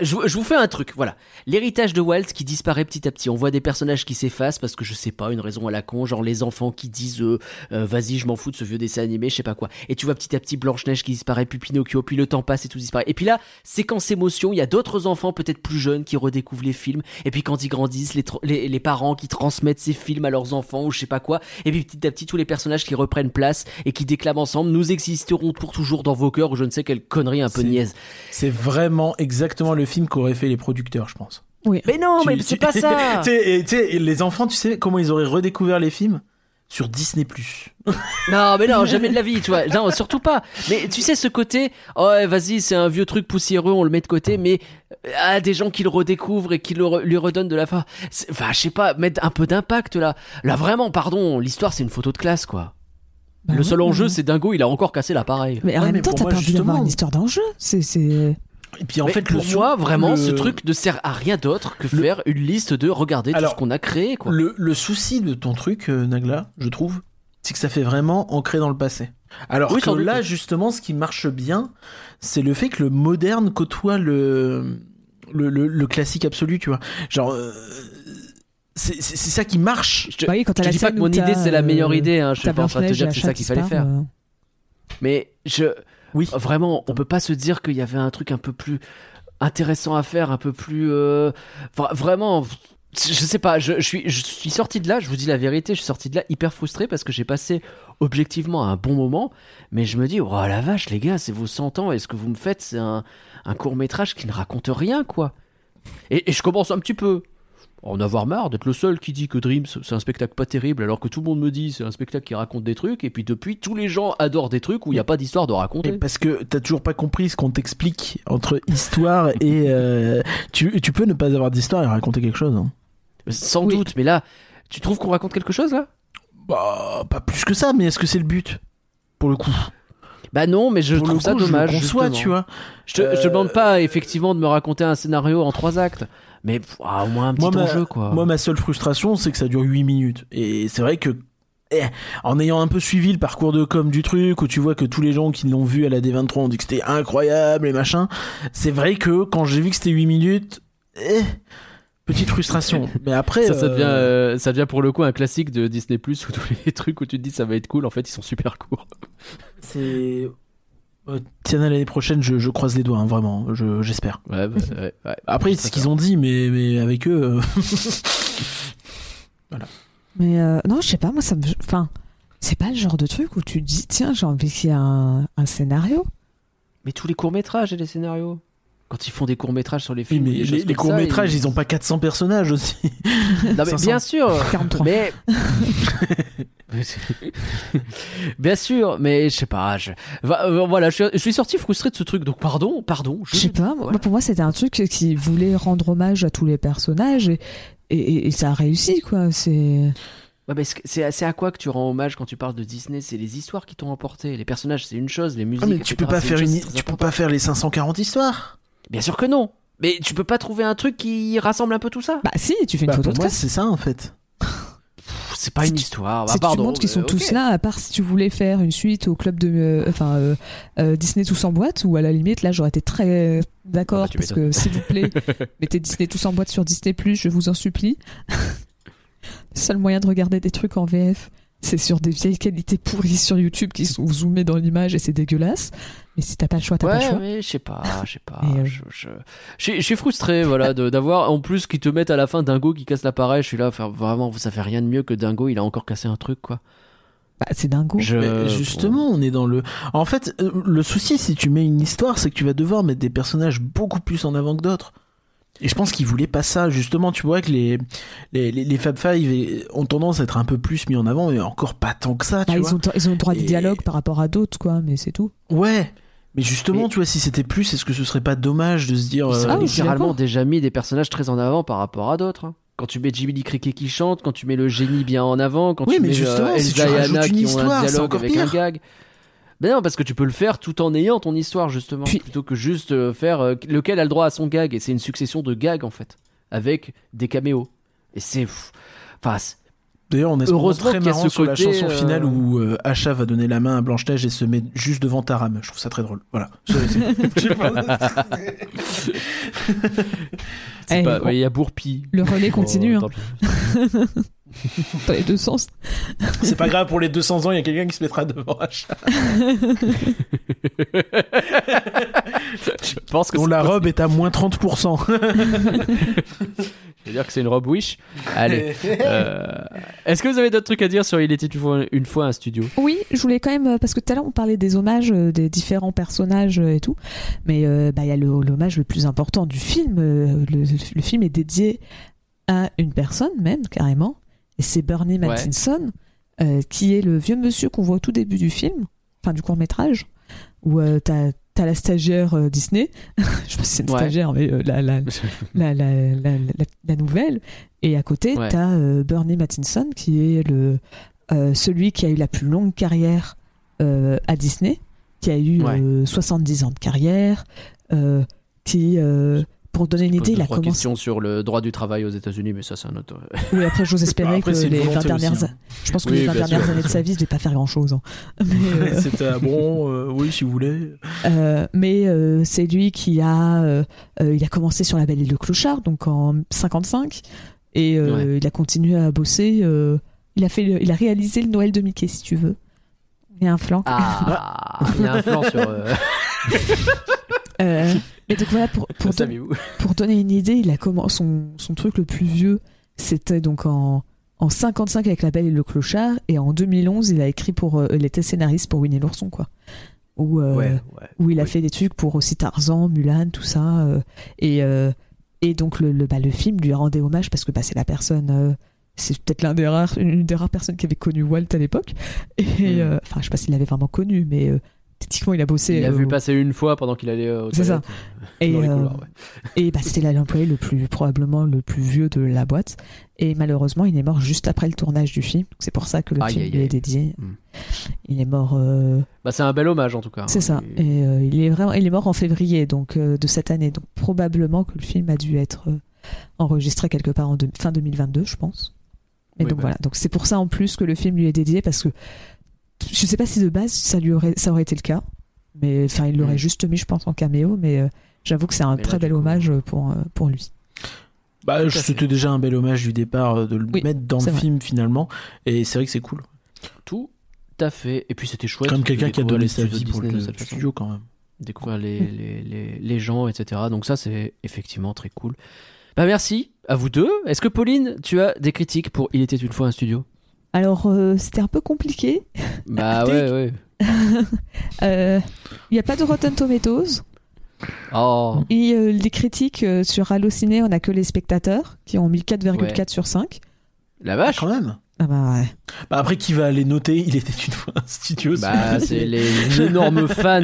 Je, je vous fais un truc, voilà. L'héritage de Walt qui disparaît petit à petit. On voit des personnages qui s'effacent parce que je sais pas, une raison à la con, genre les enfants qui disent euh, euh, vas-y, je m'en fous de ce vieux dessin animé, je sais pas quoi. Et tu vois petit à petit Blanche-Neige qui disparaît, puis Pinocchio, puis le temps passe et tout disparaît. Et puis là, séquence émotion, il y a d'autres enfants peut-être plus jeunes qui redécouvrent les films. Et puis quand ils grandissent, les, les, les parents qui transmettent ces films à leurs enfants ou je sais pas quoi. Et puis petit à petit, tous les personnages qui reprennent place et qui déclament ensemble, nous existerons pour toujours dans vos cœurs ou je ne sais quelle connerie un peu niaise. C'est vraiment exactement le film qu'auraient fait les producteurs, je pense. oui Mais non, Tu- mais tu- c'est pas ça Tu sais, les enfants, tu sais comment ils auraient redécouvert les films? Sur Disney+. Non, mais non, jamais de la vie, tu vois. Non, surtout pas. Mais tu sais, ce côté, oh, ouais, vas-y, c'est un vieux truc poussiéreux, on le met de côté, mais à des gens qui le redécouvrent et qui le lui redonnent de la fin. Enfin, je sais pas, mettre un peu d'impact là. Là, vraiment, pardon, l'histoire, c'est une photo de classe, quoi. Bah le seul enjeu, c'est Dingo, il a encore cassé l'appareil. Mais en Ouais, même temps, t'as moi, pas envie d'avoir justement- une histoire d'enjeu. C'est, c'est. Et puis en Mais fait, pour le moi, vraiment, le- ce truc ne sert à rien d'autre que Le- faire une liste de regarder Alors, tout ce qu'on a créé, quoi. Le, le souci de ton truc, euh, Nagla, je trouve, c'est que ça fait vraiment ancré dans le passé. Alors Oui, que doute. là, justement, ce qui marche bien, c'est le fait que le moderne côtoie le, le, le, le classique absolu, tu vois. Genre, euh, c'est ça qui marche. Je Bah oui, quand je t'as te la dis pas que mon idée, c'est la meilleure euh, idée, hein. Je suis pas en train de te Blanche-Neige dire et que c'est ça qui qu'il fallait faire. euh. Mais je, Oui. Vraiment, on peut pas se dire qu'il y avait un truc un peu plus intéressant à faire, un peu plus. euh, vra- vraiment, je sais pas. Je, je suis, je suis sorti de là. Je vous dis la vérité, je suis sorti de là hyper frustré parce que j'ai passé objectivement un bon moment. Mais je me dis, oh la vache, les gars, c'est vos 100 ans et ce que vous me faites, c'est un, un court métrage qui ne raconte rien, quoi. Et, et je commence un petit peu. En avoir marre d'être le seul qui dit que Dreams c'est un spectacle pas terrible alors que tout le monde me dit c'est un spectacle qui raconte des trucs et puis depuis tous les gens adorent des trucs où il n'y a pas d'histoire de raconter. Et parce que t'as toujours pas compris ce qu'on t'explique entre histoire et euh, tu, tu peux ne pas avoir d'histoire et raconter quelque chose. hein. Sans Oui. doute, mais là, tu trouves qu'on raconte quelque chose là? Bah, pas plus que ça, mais est-ce que c'est le but? Pour le coup. Bah non, mais je Pour trouve le ça dommage. Je le conçois, justement. tu vois. Je te, je te Euh, demande pas effectivement de me raconter un scénario en trois actes, mais pff, ah, au moins un petit Moi, ma- enjeu quoi. Moi, ma seule frustration, c'est que ça dure 8 minutes. Et c'est vrai que, eh, en ayant un peu suivi le parcours de com du truc, où tu vois que tous les gens qui l'ont vu à la D23 ont dit que c'était incroyable et machin, c'est vrai que quand j'ai vu que c'était 8 minutes, eh, petite frustration. Mais après. ça, ça, euh, devient, euh, ça devient pour le coup un classique de Disney Plus où tous les trucs où tu te dis ça va être cool, en fait ils sont super courts. C'est. Euh, Tiens, l'année prochaine, je, je croise les doigts, hein, vraiment, je- j'espère. Ouais, bah, ouais, ouais. Après, c'est ce qu'ils ont dit, mais, mais avec eux. euh, Mais euh, non, je sais pas, moi ça me. Enfin, c'est pas le genre de truc où tu te dis, tiens, j'ai envie qu'il y ait un, un scénario. Mais tous les courts métrages et les scénarios. Quand ils font des courts métrages sur les Oui, films, mais les, ça, courts-métrages, ils ont pas 400 personnages aussi. Non, mais 500. bien sûr, 43. mais bien sûr, mais je sais pas. Je... euh, Voilà, je suis, je suis sorti frustré de ce truc, donc pardon, pardon. Je sais pas, pour moi c'était un truc qui voulait rendre hommage à tous les personnages et, et, et- et ça a réussi quoi. C'est. Ouais, mais c'est- à quoi que tu rends hommage quand tu parles de Disney? C'est les histoires qui t'ont emporté. Les personnages, c'est une chose, les musiques. Ah, mais tu etc., peux pas faire une, tu peux pas faire les 540 histoires. Bien sûr que non. Mais tu peux pas trouver un truc qui rassemble un peu tout ça Bah si, tu fais une Bah, photo pour de moi, c'est ça en fait. C'est pas Si une tu- histoire. Bah, si pardon, tu montres qu'ils sont euh, tous là, à part si tu voulais faire une suite au club de, euh, enfin euh, euh, Disney tous en boîte, ou à la limite là j'aurais été très d'accord Ah bah, parce m'étonnes. que s'il vous plaît mettez Disney tous en boîte sur Disney je vous en supplie. Seul moyen de regarder des trucs en VF, c'est sur des vieilles qualités pourries sur YouTube qui sont zoomées dans l'image et c'est dégueulasse. Mais si t'as pas le choix, t'as pas le Ouais, choix. mais je sais pas, je sais pas. Euh, Je, je, je suis- je suis frustré, voilà, de- d'avoir en plus qu'ils te mettent à la fin Dingo qui casse l'appareil. Je suis là, faire, vraiment, ça fait rien de mieux que Dingo. Il a encore cassé un truc, quoi. Bah, c'est dingo. Je- Mais justement, on est dans le. En fait, euh, le souci, si tu mets une histoire, c'est que tu vas devoir mettre des personnages beaucoup plus en avant que d'autres. Et je pense qu'ils voulaient pas ça. Justement, tu vois que les, les, les, les Fab Five ont tendance à être un peu plus mis en avant, mais encore pas tant que ça, tu Bah, ils, ont, ils ont le droit de dialogue par rapport à d'autres, quoi, mais c'est tout. Ouais. Mais justement, Mais- tu vois, si c'était plus, est-ce que ce serait pas dommage de se dire. Ils euh, ont Ah suis littéralement d'accord. déjà mis des personnages très en avant par rapport à d'autres. hein. Quand tu mets Jimmy Lee Cricket qui chante, quand tu mets le génie bien en avant, quand Oui, tu mais mets justement, euh, si tu Elsa et rajoutes Anna une qui ont histoire, un c'est dialogue encore avec un pire. gag. Ben non, parce que tu peux le faire tout en ayant ton histoire justement, Puis- plutôt que juste euh, faire euh, lequel a le droit à son gag. Et c'est une succession de gags en fait, avec des caméos. Et c'est, enfin, D'ailleurs, on est très a marrant ce sur la côté, chanson euh, finale où euh, Asha va donner la main à Blanche-Neige et se met juste devant Taram. Je trouve ça très drôle. Voilà. C'est- c'est- je sais pas. c'est Eh, pas- on- ouais, il y a Bourpi. Le relais continue, Oh, hein. dans les deux sens. C'est pas grave, pour les 200 ans, il y a quelqu'un qui se mettra devant Asha. Je pense que Dont c'est la possible. robe est à moins 30%. Je veux dire que c'est une robe Wish. Allez. euh, Est-ce que vous avez d'autres trucs à dire sur Il était une fois, une fois un studio? Oui, je voulais quand même, euh, parce que tout à l'heure on parlait des hommages euh, des différents personnages euh, et tout, mais euh, bah, il y a le- l'hommage le plus important du film. Le, le film est dédié à une personne même, carrément, et c'est Bernie Ouais. Matinson. euh, qui est le vieux monsieur qu'on voit au tout début du film, enfin du court métrage, où euh, t'as as la stagiaire euh, Disney, je sais pas si c'est une Ouais. stagiaire, mais euh, la, la, la, la, la, nouvelle, et à côté Ouais. t'as Bernie Mattinson qui est le celui qui a eu la plus longue carrière à Disney, qui a eu Ouais. euh, 70 ans de carrière, qui pour donner une idée, il a trois commencé. questions sur le droit du travail aux États-Unis, mais ça, c'est un autre. Oui, après, j'ose espérer Après, que les 20 volonté dernières, aussi, hein. je pense que Oui, les 20 bien dernières sûr. années de sa vie, je vais pas faire grand chose. Mais, euh, C'était ah bon, euh, oui, si vous voulez. euh, mais c'est lui qui a, il a commencé sur La Belle et le Clochard, donc en 55, et Ouais. il a continué à bosser. il a fait, le- il a réalisé le Noël de Mickey, si tu veux. Il y a un flanc. Ah, il y a un plan sur. Et donc voilà, pour, pour, don- Saviez-vous pour donner une idée, il a son, son truc le plus vieux, c'était donc en, en 55 avec La Belle et le Clochard, et en 2011, il a écrit pour, euh, il était scénariste pour Winnie l'ourson, quoi. Où, euh, Ouais, ouais. où il a oui. fait des trucs pour aussi Tarzan, Mulan, tout ça. euh, et, et donc le, le, bah, le film lui rendait hommage parce que bah, c'est la personne, c'est peut-être l'un des rares, une des rares personnes qui avait connu Walt à l'époque. Et Mm. euh, enfin, je sais pas s'il l'avait vraiment connu, mais euh, techniquement, il a bossé. Il a euh, vu passer une fois pendant qu'il allait euh, aux C'est ça. et, euh, couloirs, ouais. et bah, c'était l'employé le plus probablement le plus vieux de la boîte. Et malheureusement, il est mort juste après le tournage du film. C'est pour ça que le Aïe, film aïe, lui aïe. est dédié. Mm. Il est mort. euh, Bah, c'est un bel hommage en tout cas. C'est ça. Et- Et euh, il est vraiment, il est mort en février donc euh, de cette année. Donc probablement que le film a dû être euh, enregistré quelque part en fin 2022, je pense. Et Oui, donc bah. voilà. Donc c'est pour ça en plus que le film lui est dédié parce que je sais pas si de base ça lui aurait, ça aurait été le cas, mais enfin il l'aurait Mm. juste mis, je pense, en caméo. Mais euh, j'avoue que c'est un Mais très là, bel coup- hommage pour euh, pour lui. Bah, c'était déjà un bel hommage du départ euh, de le Oui, mettre dans le vrai. film finalement. Et c'est vrai que c'est cool. Tout à fait. Et puis c'était chouette. Comme quelqu'un qui a donné les sa vie pour le studio quand même. découvrir les, les, les, les gens, etc. Donc ça, c'est effectivement très cool. Bah merci à vous deux. Est-ce que Pauline, tu as des critiques pour Il était une fois un studio? Alors euh, c'était un peu compliqué. Bah ouais, ouais. Euh, Il n'y a pas de Rotten Tomatoes. Oh, Et euh, les critiques euh, sur Allociné, on a que les spectateurs qui ont mis 4,4 Ouais. sur 5. la vache Quand même. Ah bah ouais. Bah, après, qui va aller noter? Il était une fois un studio. Bah, c'est les énormes fans.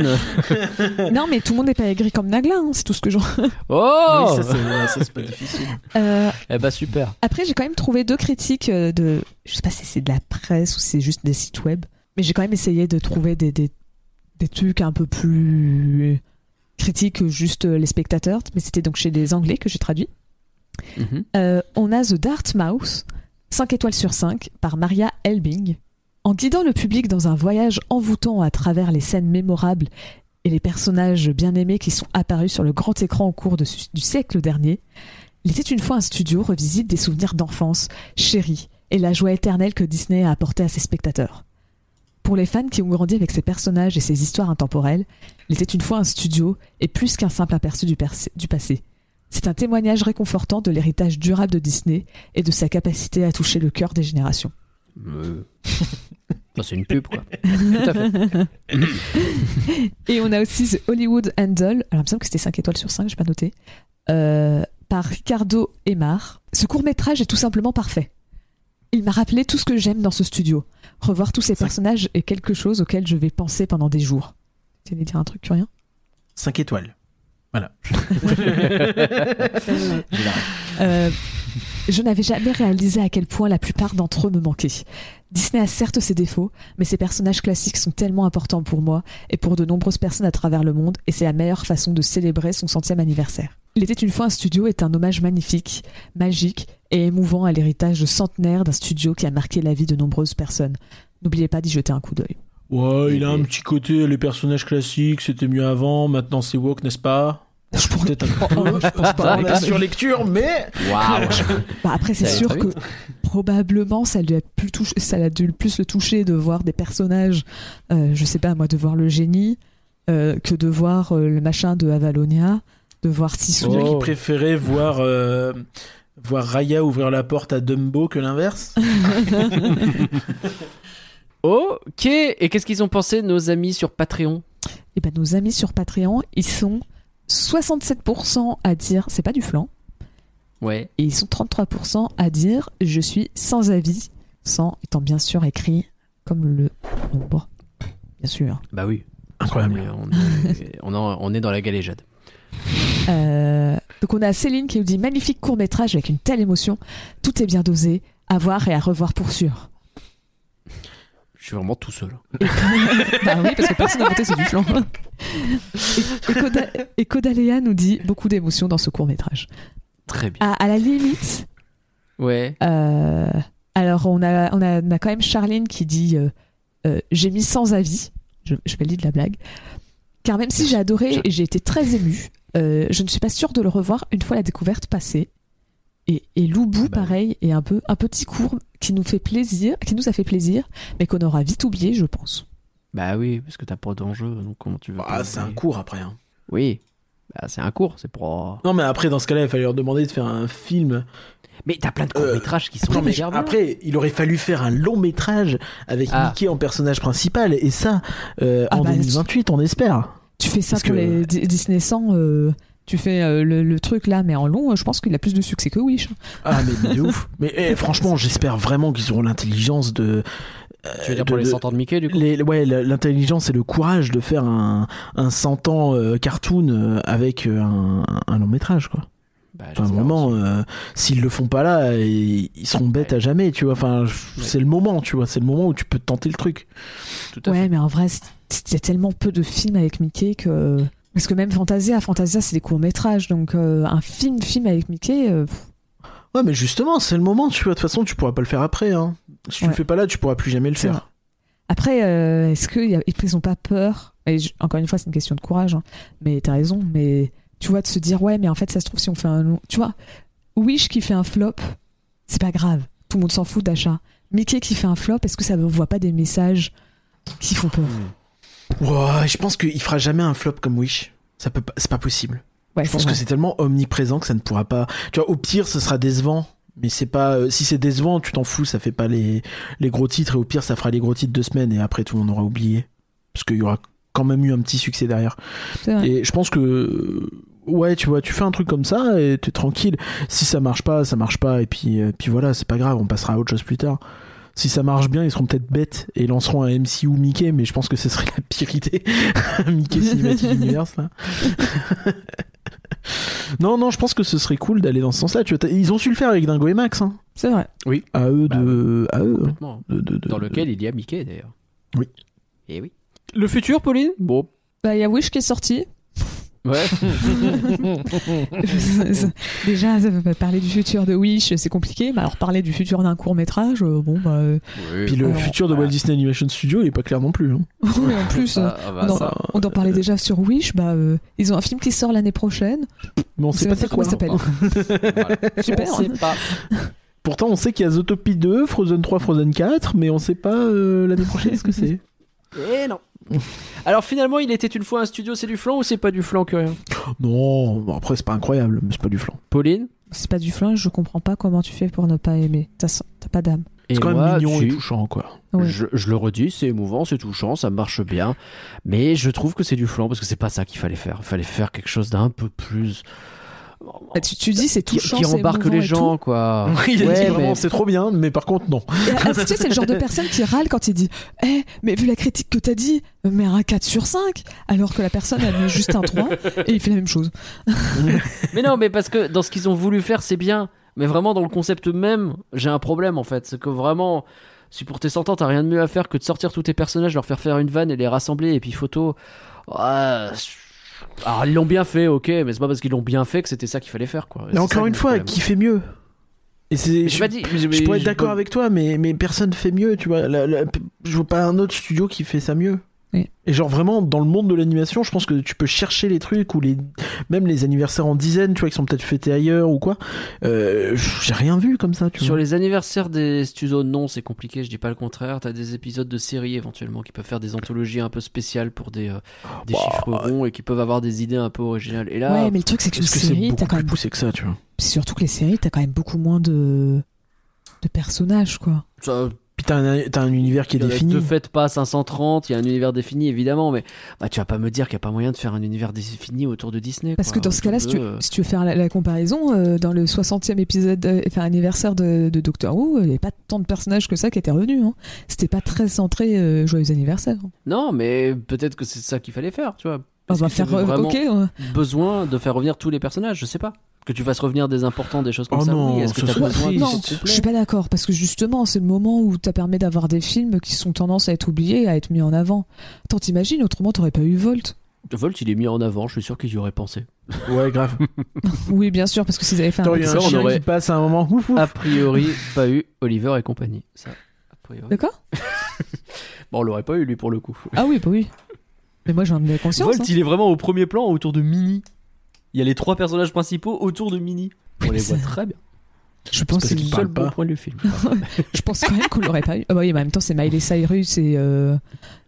non, mais tout le monde n'est pas aigri comme Nagla, hein, c'est tout ce que j'en. Oh Oui, ça, c'est ouais, ça, c'est pas difficile. Euh, Eh bah super. après, j'ai quand même trouvé deux critiques euh, de. Je sais pas si c'est de la presse ou c'est juste des sites web, mais j'ai quand même essayé de trouver des, des, des trucs un peu plus critiques que juste euh, les spectateurs. Mais c'était donc chez les Anglais que j'ai traduit. Mhm. Euh, on a The Dark Mouse, 5 étoiles sur 5, par Maria Elbing. En guidant le public dans un voyage envoûtant à travers les scènes mémorables et les personnages bien aimés qui sont apparus sur le grand écran au cours du siècle dernier, Il une fois un studio revisite des souvenirs d'enfance, chéris, et la joie éternelle que Disney a apportée à ses spectateurs. Pour les fans qui ont grandi avec ces personnages et ces histoires intemporelles, Il une fois un studio et plus qu'un simple aperçu du passé. C'est un témoignage réconfortant de l'héritage durable de Disney et de sa capacité à toucher le cœur des générations. Euh, c'est une pub, quoi. Tout à fait. Et on a aussi The Hollywood Handle, alors il me semble que c'était 5 étoiles sur 5, j'ai pas noté, euh, par Ricardo Emar. Ce court-métrage est tout simplement parfait. Il m'a rappelé tout ce que j'aime dans ce studio. Revoir tous ces Cinq. personnages est quelque chose auquel je vais penser pendant des jours. Tu allais dire un truc, rien 5 étoiles. Voilà. Euh, je n'avais jamais réalisé à quel point la plupart d'entre eux me manquaient. Disney a certes ses défauts, mais ces personnages classiques sont tellement importants pour moi et pour de nombreuses personnes à travers le monde, et c'est la meilleure façon de célébrer son centième anniversaire. Il était une fois un studio est un hommage magnifique, magique et émouvant à l'héritage de centenaire d'un studio qui a marqué la vie de nombreuses personnes. N'oubliez pas d'y jeter un coup d'œil. Ouais, il a un Et- petit côté, les personnages classiques, c'était mieux avant, maintenant c'est woke, n'est-ce pas? Je pourrais- Peut-être un peu. Je pense pas. On est sur lecture, mais. Waouh Bah après, c'est sûr que probablement ça lui a plus touché, ça l'a dû le plus le toucher de voir des personnages, euh, je sais pas moi, de voir le génie, euh, que de voir euh, le machin de Avalonia, de voir. C'est-à-dire Oh. qu'il préférait voir, euh, voir Raya ouvrir la porte à Dumbo que l'inverse Ok, et qu'est-ce qu'ils ont pensé, nos amis sur Patreon Et ben nos amis sur Patreon, ils sont 67% à dire c'est pas du flan, Ouais. et ils sont 33% à dire je suis sans avis 100 étant bien sûr écrit comme le nombre. Bien sûr. Bah oui. Incroyable. On est, on est, on en- on est dans la galéjade. Euh, donc on a Céline qui nous dit magnifique court métrage avec une telle émotion. Tout est bien dosé. À voir et à revoir pour sûr. Je suis vraiment tout seul. bah oui, parce que personne n'a voté c'est du flan. Et, et Koda- et Kodalea nous dit beaucoup d'émotions dans ce court métrage. Très bien. À, à la limite, Ouais. euh, alors on a, on, a, on a quand même Charline qui dit euh, euh, j'ai mis sans avis. Je, je valide la blague. Car même si j'ai adoré et j'ai été très émue, euh, je ne suis pas sûre de le revoir une fois la découverte passée. Et, et Loubou, Bah oui. pareil, est un peu un petit court qui nous fait plaisir, qui nous a fait plaisir, mais qu'on aura vite oublié, je pense. Bah oui, parce que t'as pas d'enjeu, donc comment tu veux. Ah, c'est un cours après. hein. Oui. Bah, c'est un cours, c'est pour. Non, mais après, dans ce cas-là, il fallait leur demander de faire un film. Mais t'as plein de Euh, courts-métrages qui sont Non, mais après, il aurait fallu faire un long métrage avec Ah. Mickey en personnage principal, et ça, euh, Ah en bah, 2028, on espère. Tu fais ça Parce pour que- les Di- Disney 100, euh, tu fais euh, le, le truc là, mais en long, euh, je pense qu'il a plus de succès que Wish. Ah, mais de ouf. Mais eh, franchement, j'espère vraiment qu'ils auront l'intelligence de. euh, Tu veux dire de- pour les de- 100 ans de Mickey, du coup les- ouais, l'intelligence et le courage de faire un, un 100 ans euh, cartoon euh, avec un, un long métrage, quoi. Bah, euh, s'ils le font pas là, ils, ils seront bêtes à jamais, tu vois. Enfin, c'est le moment, tu vois. C'est le moment où tu peux tenter le truc. Tout à fait. Ouais, mais en vrai, c'est- il y a tellement peu de films avec Mickey que. Parce que même Fantasia, Fantasia, c'est des courts-métrages, donc euh, un film, film avec Mickey, euh, Ouais, mais justement, c'est le moment, tu vois. De toute façon, tu pourras pas le faire après. Hein. Si tu Ouais. le fais pas là, tu pourras plus jamais le vrai. faire. Après, euh, est-ce qu'ils ils ont pas peur? Et je- Encore une fois, c'est une question de courage, hein, mais t'as raison, mais tu vois, de se dire, ouais, mais en fait, ça se trouve, si on fait un long. Tu vois, Wish qui fait un flop, c'est pas grave, tout le monde s'en fout d'achat. Mickey qui fait un flop, est-ce que ça ne voit pas des messages qui font peur? Ouais, je pense qu'il fera jamais un flop comme Wish. Ça peut pas, c'est pas possible. Ouais, je pense que c'est tellement omniprésent que ça ne pourra pas. Tu vois, au pire, ce sera décevant. Mais c'est pas. euh, Si c'est décevant, tu t'en fous, ça fait pas les, les gros titres. Et au pire, ça fera les gros titres de semaine et après, tout le monde aura oublié. Parce qu'il y aura quand même eu un petit succès derrière. Et je pense que. Ouais, tu vois, tu fais un truc comme ça et t'es tranquille. Si ça marche pas, ça marche pas. Et puis, euh, puis voilà, c'est pas grave, on passera à autre chose plus tard. Si ça marche bien, ils seront peut-être bêtes et lanceront un MCU Mickey, mais je pense que ce serait la pire idée. Mickey Cinematic Universe, là. non, non, je pense que ce serait cool d'aller dans ce sens-là. Tu vois, t'as- ils ont su le faire avec Dingo et Max. Hein. C'est vrai. À eux Bah de. À eux. hein. Complètement. De- de- de- Dans de- lequel il y a Mickey, d'ailleurs. Oui. Et oui. Le futur, Pauline? Bon. Bah, il y a Wish qui est sorti. Ouais. Déjà, ça veut parler du futur de Wish, c'est compliqué. Mais alors, parler du futur d'un court-métrage, euh, bon, bah. euh, Puis le Alors, futur de Walt Disney Animation Studio, il est pas clair non plus. hein. oui, en plus. euh, Ah, ah bah, on, en, ça. on en parlait déjà sur Wish, bah, euh, ils ont un film qui sort l'année prochaine. Mais on On sait pas comment quoi. il s'appelle. Voilà. Super. On sait pas. Pourtant, on sait qu'il y a Zootopie 2, Frozen 3, Frozen 4, mais on sait pas euh, l'année prochaine ce que c'est. Eh non. Alors finalement, il était une fois un studio, c'est du flan ou c'est pas du flan que rien Non, bon, après, c'est pas incroyable, mais c'est pas du flan. Pauline? C'est pas du flingue, je comprends pas comment tu fais pour ne pas aimer. T'as t'as pas d'âme. Et C'est quand moi, même mignon tu- et touchant, quoi. Ouais. Je, je le redis, c'est émouvant, c'est touchant, ça marche bien, mais je trouve que c'est du flan parce que c'est pas ça qu'il fallait faire. Il fallait faire quelque chose d'un peu plus Bah, tu, tu dis c'est qui, touchant, qui c'est embarque les gens, quoi. Oui, il a dit Ouais, vraiment, mais- c'est trop bien, mais par contre, non. Et, ah, tu sais, c'est le genre de personne qui râle quand il dit Eh, mais vu la critique que t'as dit, mets un 4 sur 5, alors que la personne a mis juste un 3 et il fait la même chose. Mais non, mais parce que dans ce qu'ils ont voulu faire, c'est bien. Mais vraiment, dans le concept même, j'ai un problème en fait. C'est que vraiment, si pour tes 100 ans, t'as rien de mieux à faire que de sortir tous tes personnages, leur faire faire une vanne et les rassembler, et puis photo. Ouais, alors, ils l'ont bien fait, ok, mais c'est pas parce qu'ils l'ont bien fait que c'était ça qu'il fallait faire, quoi. Mais encore une fois, qui fait mieux Et c'est. Je, pas dit. mais- je mais- pourrais être d'accord avec toi, mais, mais personne fait mieux, tu vois. La- la- je vois pas un autre studio qui fait ça mieux. Oui. Et genre vraiment, dans le monde de l'animation, je pense que tu peux chercher les trucs ou les même les anniversaires en dizaines, tu vois, qui sont peut-être fêtés ailleurs ou quoi. Euh, J'ai rien vu comme ça, tu Sur vois. les anniversaires des studios, non, c'est compliqué, je dis pas le contraire. T'as des épisodes de séries éventuellement qui peuvent faire des anthologies un peu spéciales pour des, euh, des Bah, chiffres ronds et qui peuvent avoir des idées un peu originales. Et là, ouais, mais le truc, c'est que série, beaucoup t'as quand plus même. poussé que ça, tu vois surtout que les séries, t'as quand même beaucoup moins de. de personnages, quoi. ça, Puis t'as un, t'as un univers qui est Il y en a défini. De fait pas 530, il y a un univers défini évidemment, mais bah, tu vas pas me dire qu'il n'y a pas moyen de faire un univers défini autour de Disney. Parce quoi. que dans ce cas-là, si tu, euh, si tu veux faire la, la comparaison, euh, dans le 60e épisode, euh, enfin anniversaire de, de Doctor Who, il n'y avait pas tant de personnages que ça qui étaient revenus. Hein. C'était pas très centré euh, joyeux anniversaire. Non, mais peut-être que c'est ça qu'il fallait faire, tu vois. On va faire. vraiment ok. euh, besoin de faire revenir tous les personnages, je sais pas. Que tu fasses revenir des importants, des choses comme Oh ça. non, oui. Est-ce que ce t'as serait besoin triste. de Non, je suis pas d'accord parce que justement, c'est le moment où t'as permis d'avoir des films qui sont tendance à être oubliés, à être mis en avant. Attends, t'imagines, autrement t'aurais pas eu Volt. Volt, il est mis en avant, je suis sûr qu'ils y auraient pensé. Ouais, grave. Oui, bien sûr, parce que s'ils avaient fait un. Ça, un on chien aurait- qui passe à un moment. Ouf, ouf. A priori, pas eu Oliver et compagnie. Ça, a priori. D'accord Bon, on l'aurait pas eu lui pour le coup. Ah oui, bah oui. Mais moi j'en ai conscience. Volt, hein. il est vraiment au premier plan autour de Minnie. Il y a les trois personnages principaux autour de Minnie. On les voit c'est- très bien. Je pense que qu'il C'est le parle seul bon pas. point du film. Je pense quand même qu'on l'aurait pas eu. Ah bah oui, mais en même temps, c'est Miley Cyrus et. Euh...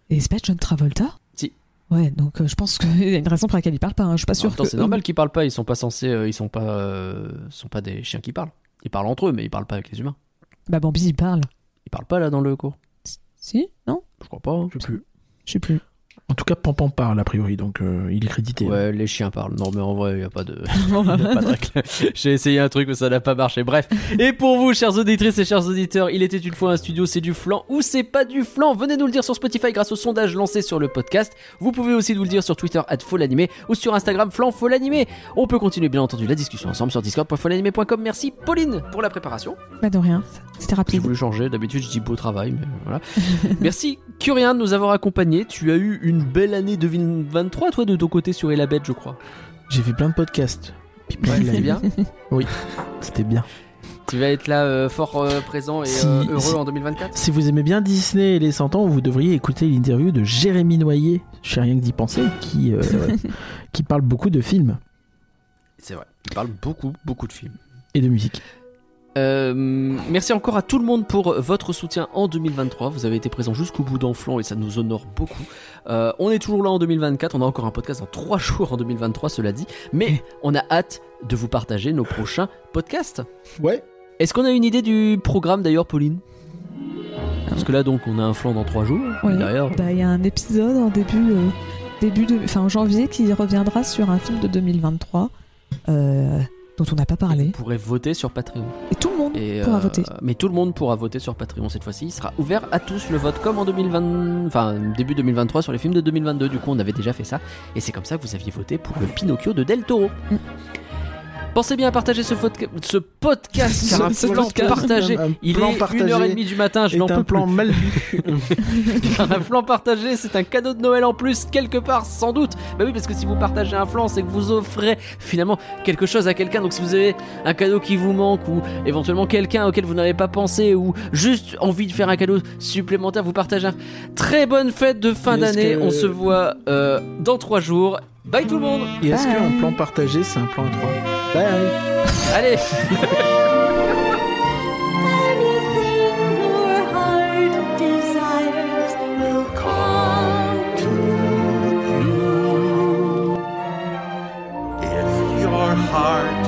Et c'est pas John Travolta Si. Ouais, donc euh, je pense qu'il y a une raison pour laquelle il parle pas. hein. Je suis pas sûr que. c'est normal qu'ils parlent pas. Ils sont pas censés. euh, ils sont pas. euh, sont pas des chiens qui parlent. Ils parlent entre eux, mais ils parlent pas avec les humains. Bah Bambi, il parle. Ils parlent pas là dans le cours. Si Non? Je crois pas. hein. Je sais plus. Je sais plus. En tout cas, Pampan parle a priori, donc euh, il est crédité. Ouais, les chiens parlent. Non, mais en vrai, il y a pas de. pas. J'ai essayé un truc, mais ça n'a pas marché. Bref. Et pour vous, chers auditrices et chers auditeurs, il était une fois un studio, c'est du flan ou c'est pas du flan? Venez nous le dire sur Spotify grâce au sondage lancé sur le podcast. Vous pouvez aussi nous le dire sur Twitter, @folanimé ou sur Instagram, flan folanimé. On peut continuer, bien entendu, la discussion ensemble sur discord.folanimé.com. Merci, Pauline, pour la préparation. Bah de rien. C'était J'ai rapide. voulu changer. D'habitude, je dis beau travail, mais voilà. Merci, Curien, de nous avoir accompagnés. Tu as eu une belle année 2023, toi, de ton côté sur Elabette, je crois. J'ai fait plein de podcasts. Ouais, lives. bien. C'était bien. Tu vas être là euh, fort euh, présent et Si- euh, heureux si- en 2024 Si vous aimez bien Disney et les 100 ans, vous devriez écouter l'interview de Jérémy Noyer, je sais rien que d'y penser, qui, qui parle beaucoup de films C'est vrai. Il parle beaucoup, beaucoup de films. et de musique. Euh, merci encore à tout le monde pour votre soutien en 2023. Vous avez été présents jusqu'au bout d'Enflant et ça nous honore beaucoup. Euh, on est toujours là en 2024. On a encore un podcast dans 3 jours en 2023, cela dit. Mais on a hâte de vous partager nos prochains podcasts. Ouais. Est-ce qu'on a une idée du programme d'ailleurs, Pauline? Parce que là, donc, on a un flanc dans 3 jours. Ouais. Derrière, Bah il y a un épisode en début, euh, début de, enfin en janvier qui reviendra sur un film de 2023 euh, dont on n'a pas vous parlé. pourrez voter sur Patreon. Et tout le monde Et, pourra euh, voter. Mais tout le monde pourra voter sur Patreon cette fois-ci. Il sera ouvert à tous le vote comme en 2020, enfin début 2023 sur les films de 2022. Du coup, on avait déjà fait ça. Et c'est comme ça que vous aviez voté pour le Pinocchio de Del Toro. Mm. Pensez bien à partager ce, podcast, car un Ce plan podcast. partagé. Un Il plan est partagé 1h30 du matin, je n'en un peux plan plus. mal vu. Un flan partagé, c'est un cadeau de Noël en plus, quelque part, sans doute. Bah oui, parce que si vous partagez un flan, c'est que vous offrez finalement quelque chose à quelqu'un. Donc si vous avez un cadeau qui vous manque, ou éventuellement quelqu'un auquel vous n'avez pas pensé, ou juste envie de faire un cadeau supplémentaire, vous partagez un. Très bonne fête de fin d'année. que- On se voit euh, dans trois jours. Bye tout le monde. Et est-ce qu'un plan partagé, c'est un plan à 3 Bye Allez. Anything your heart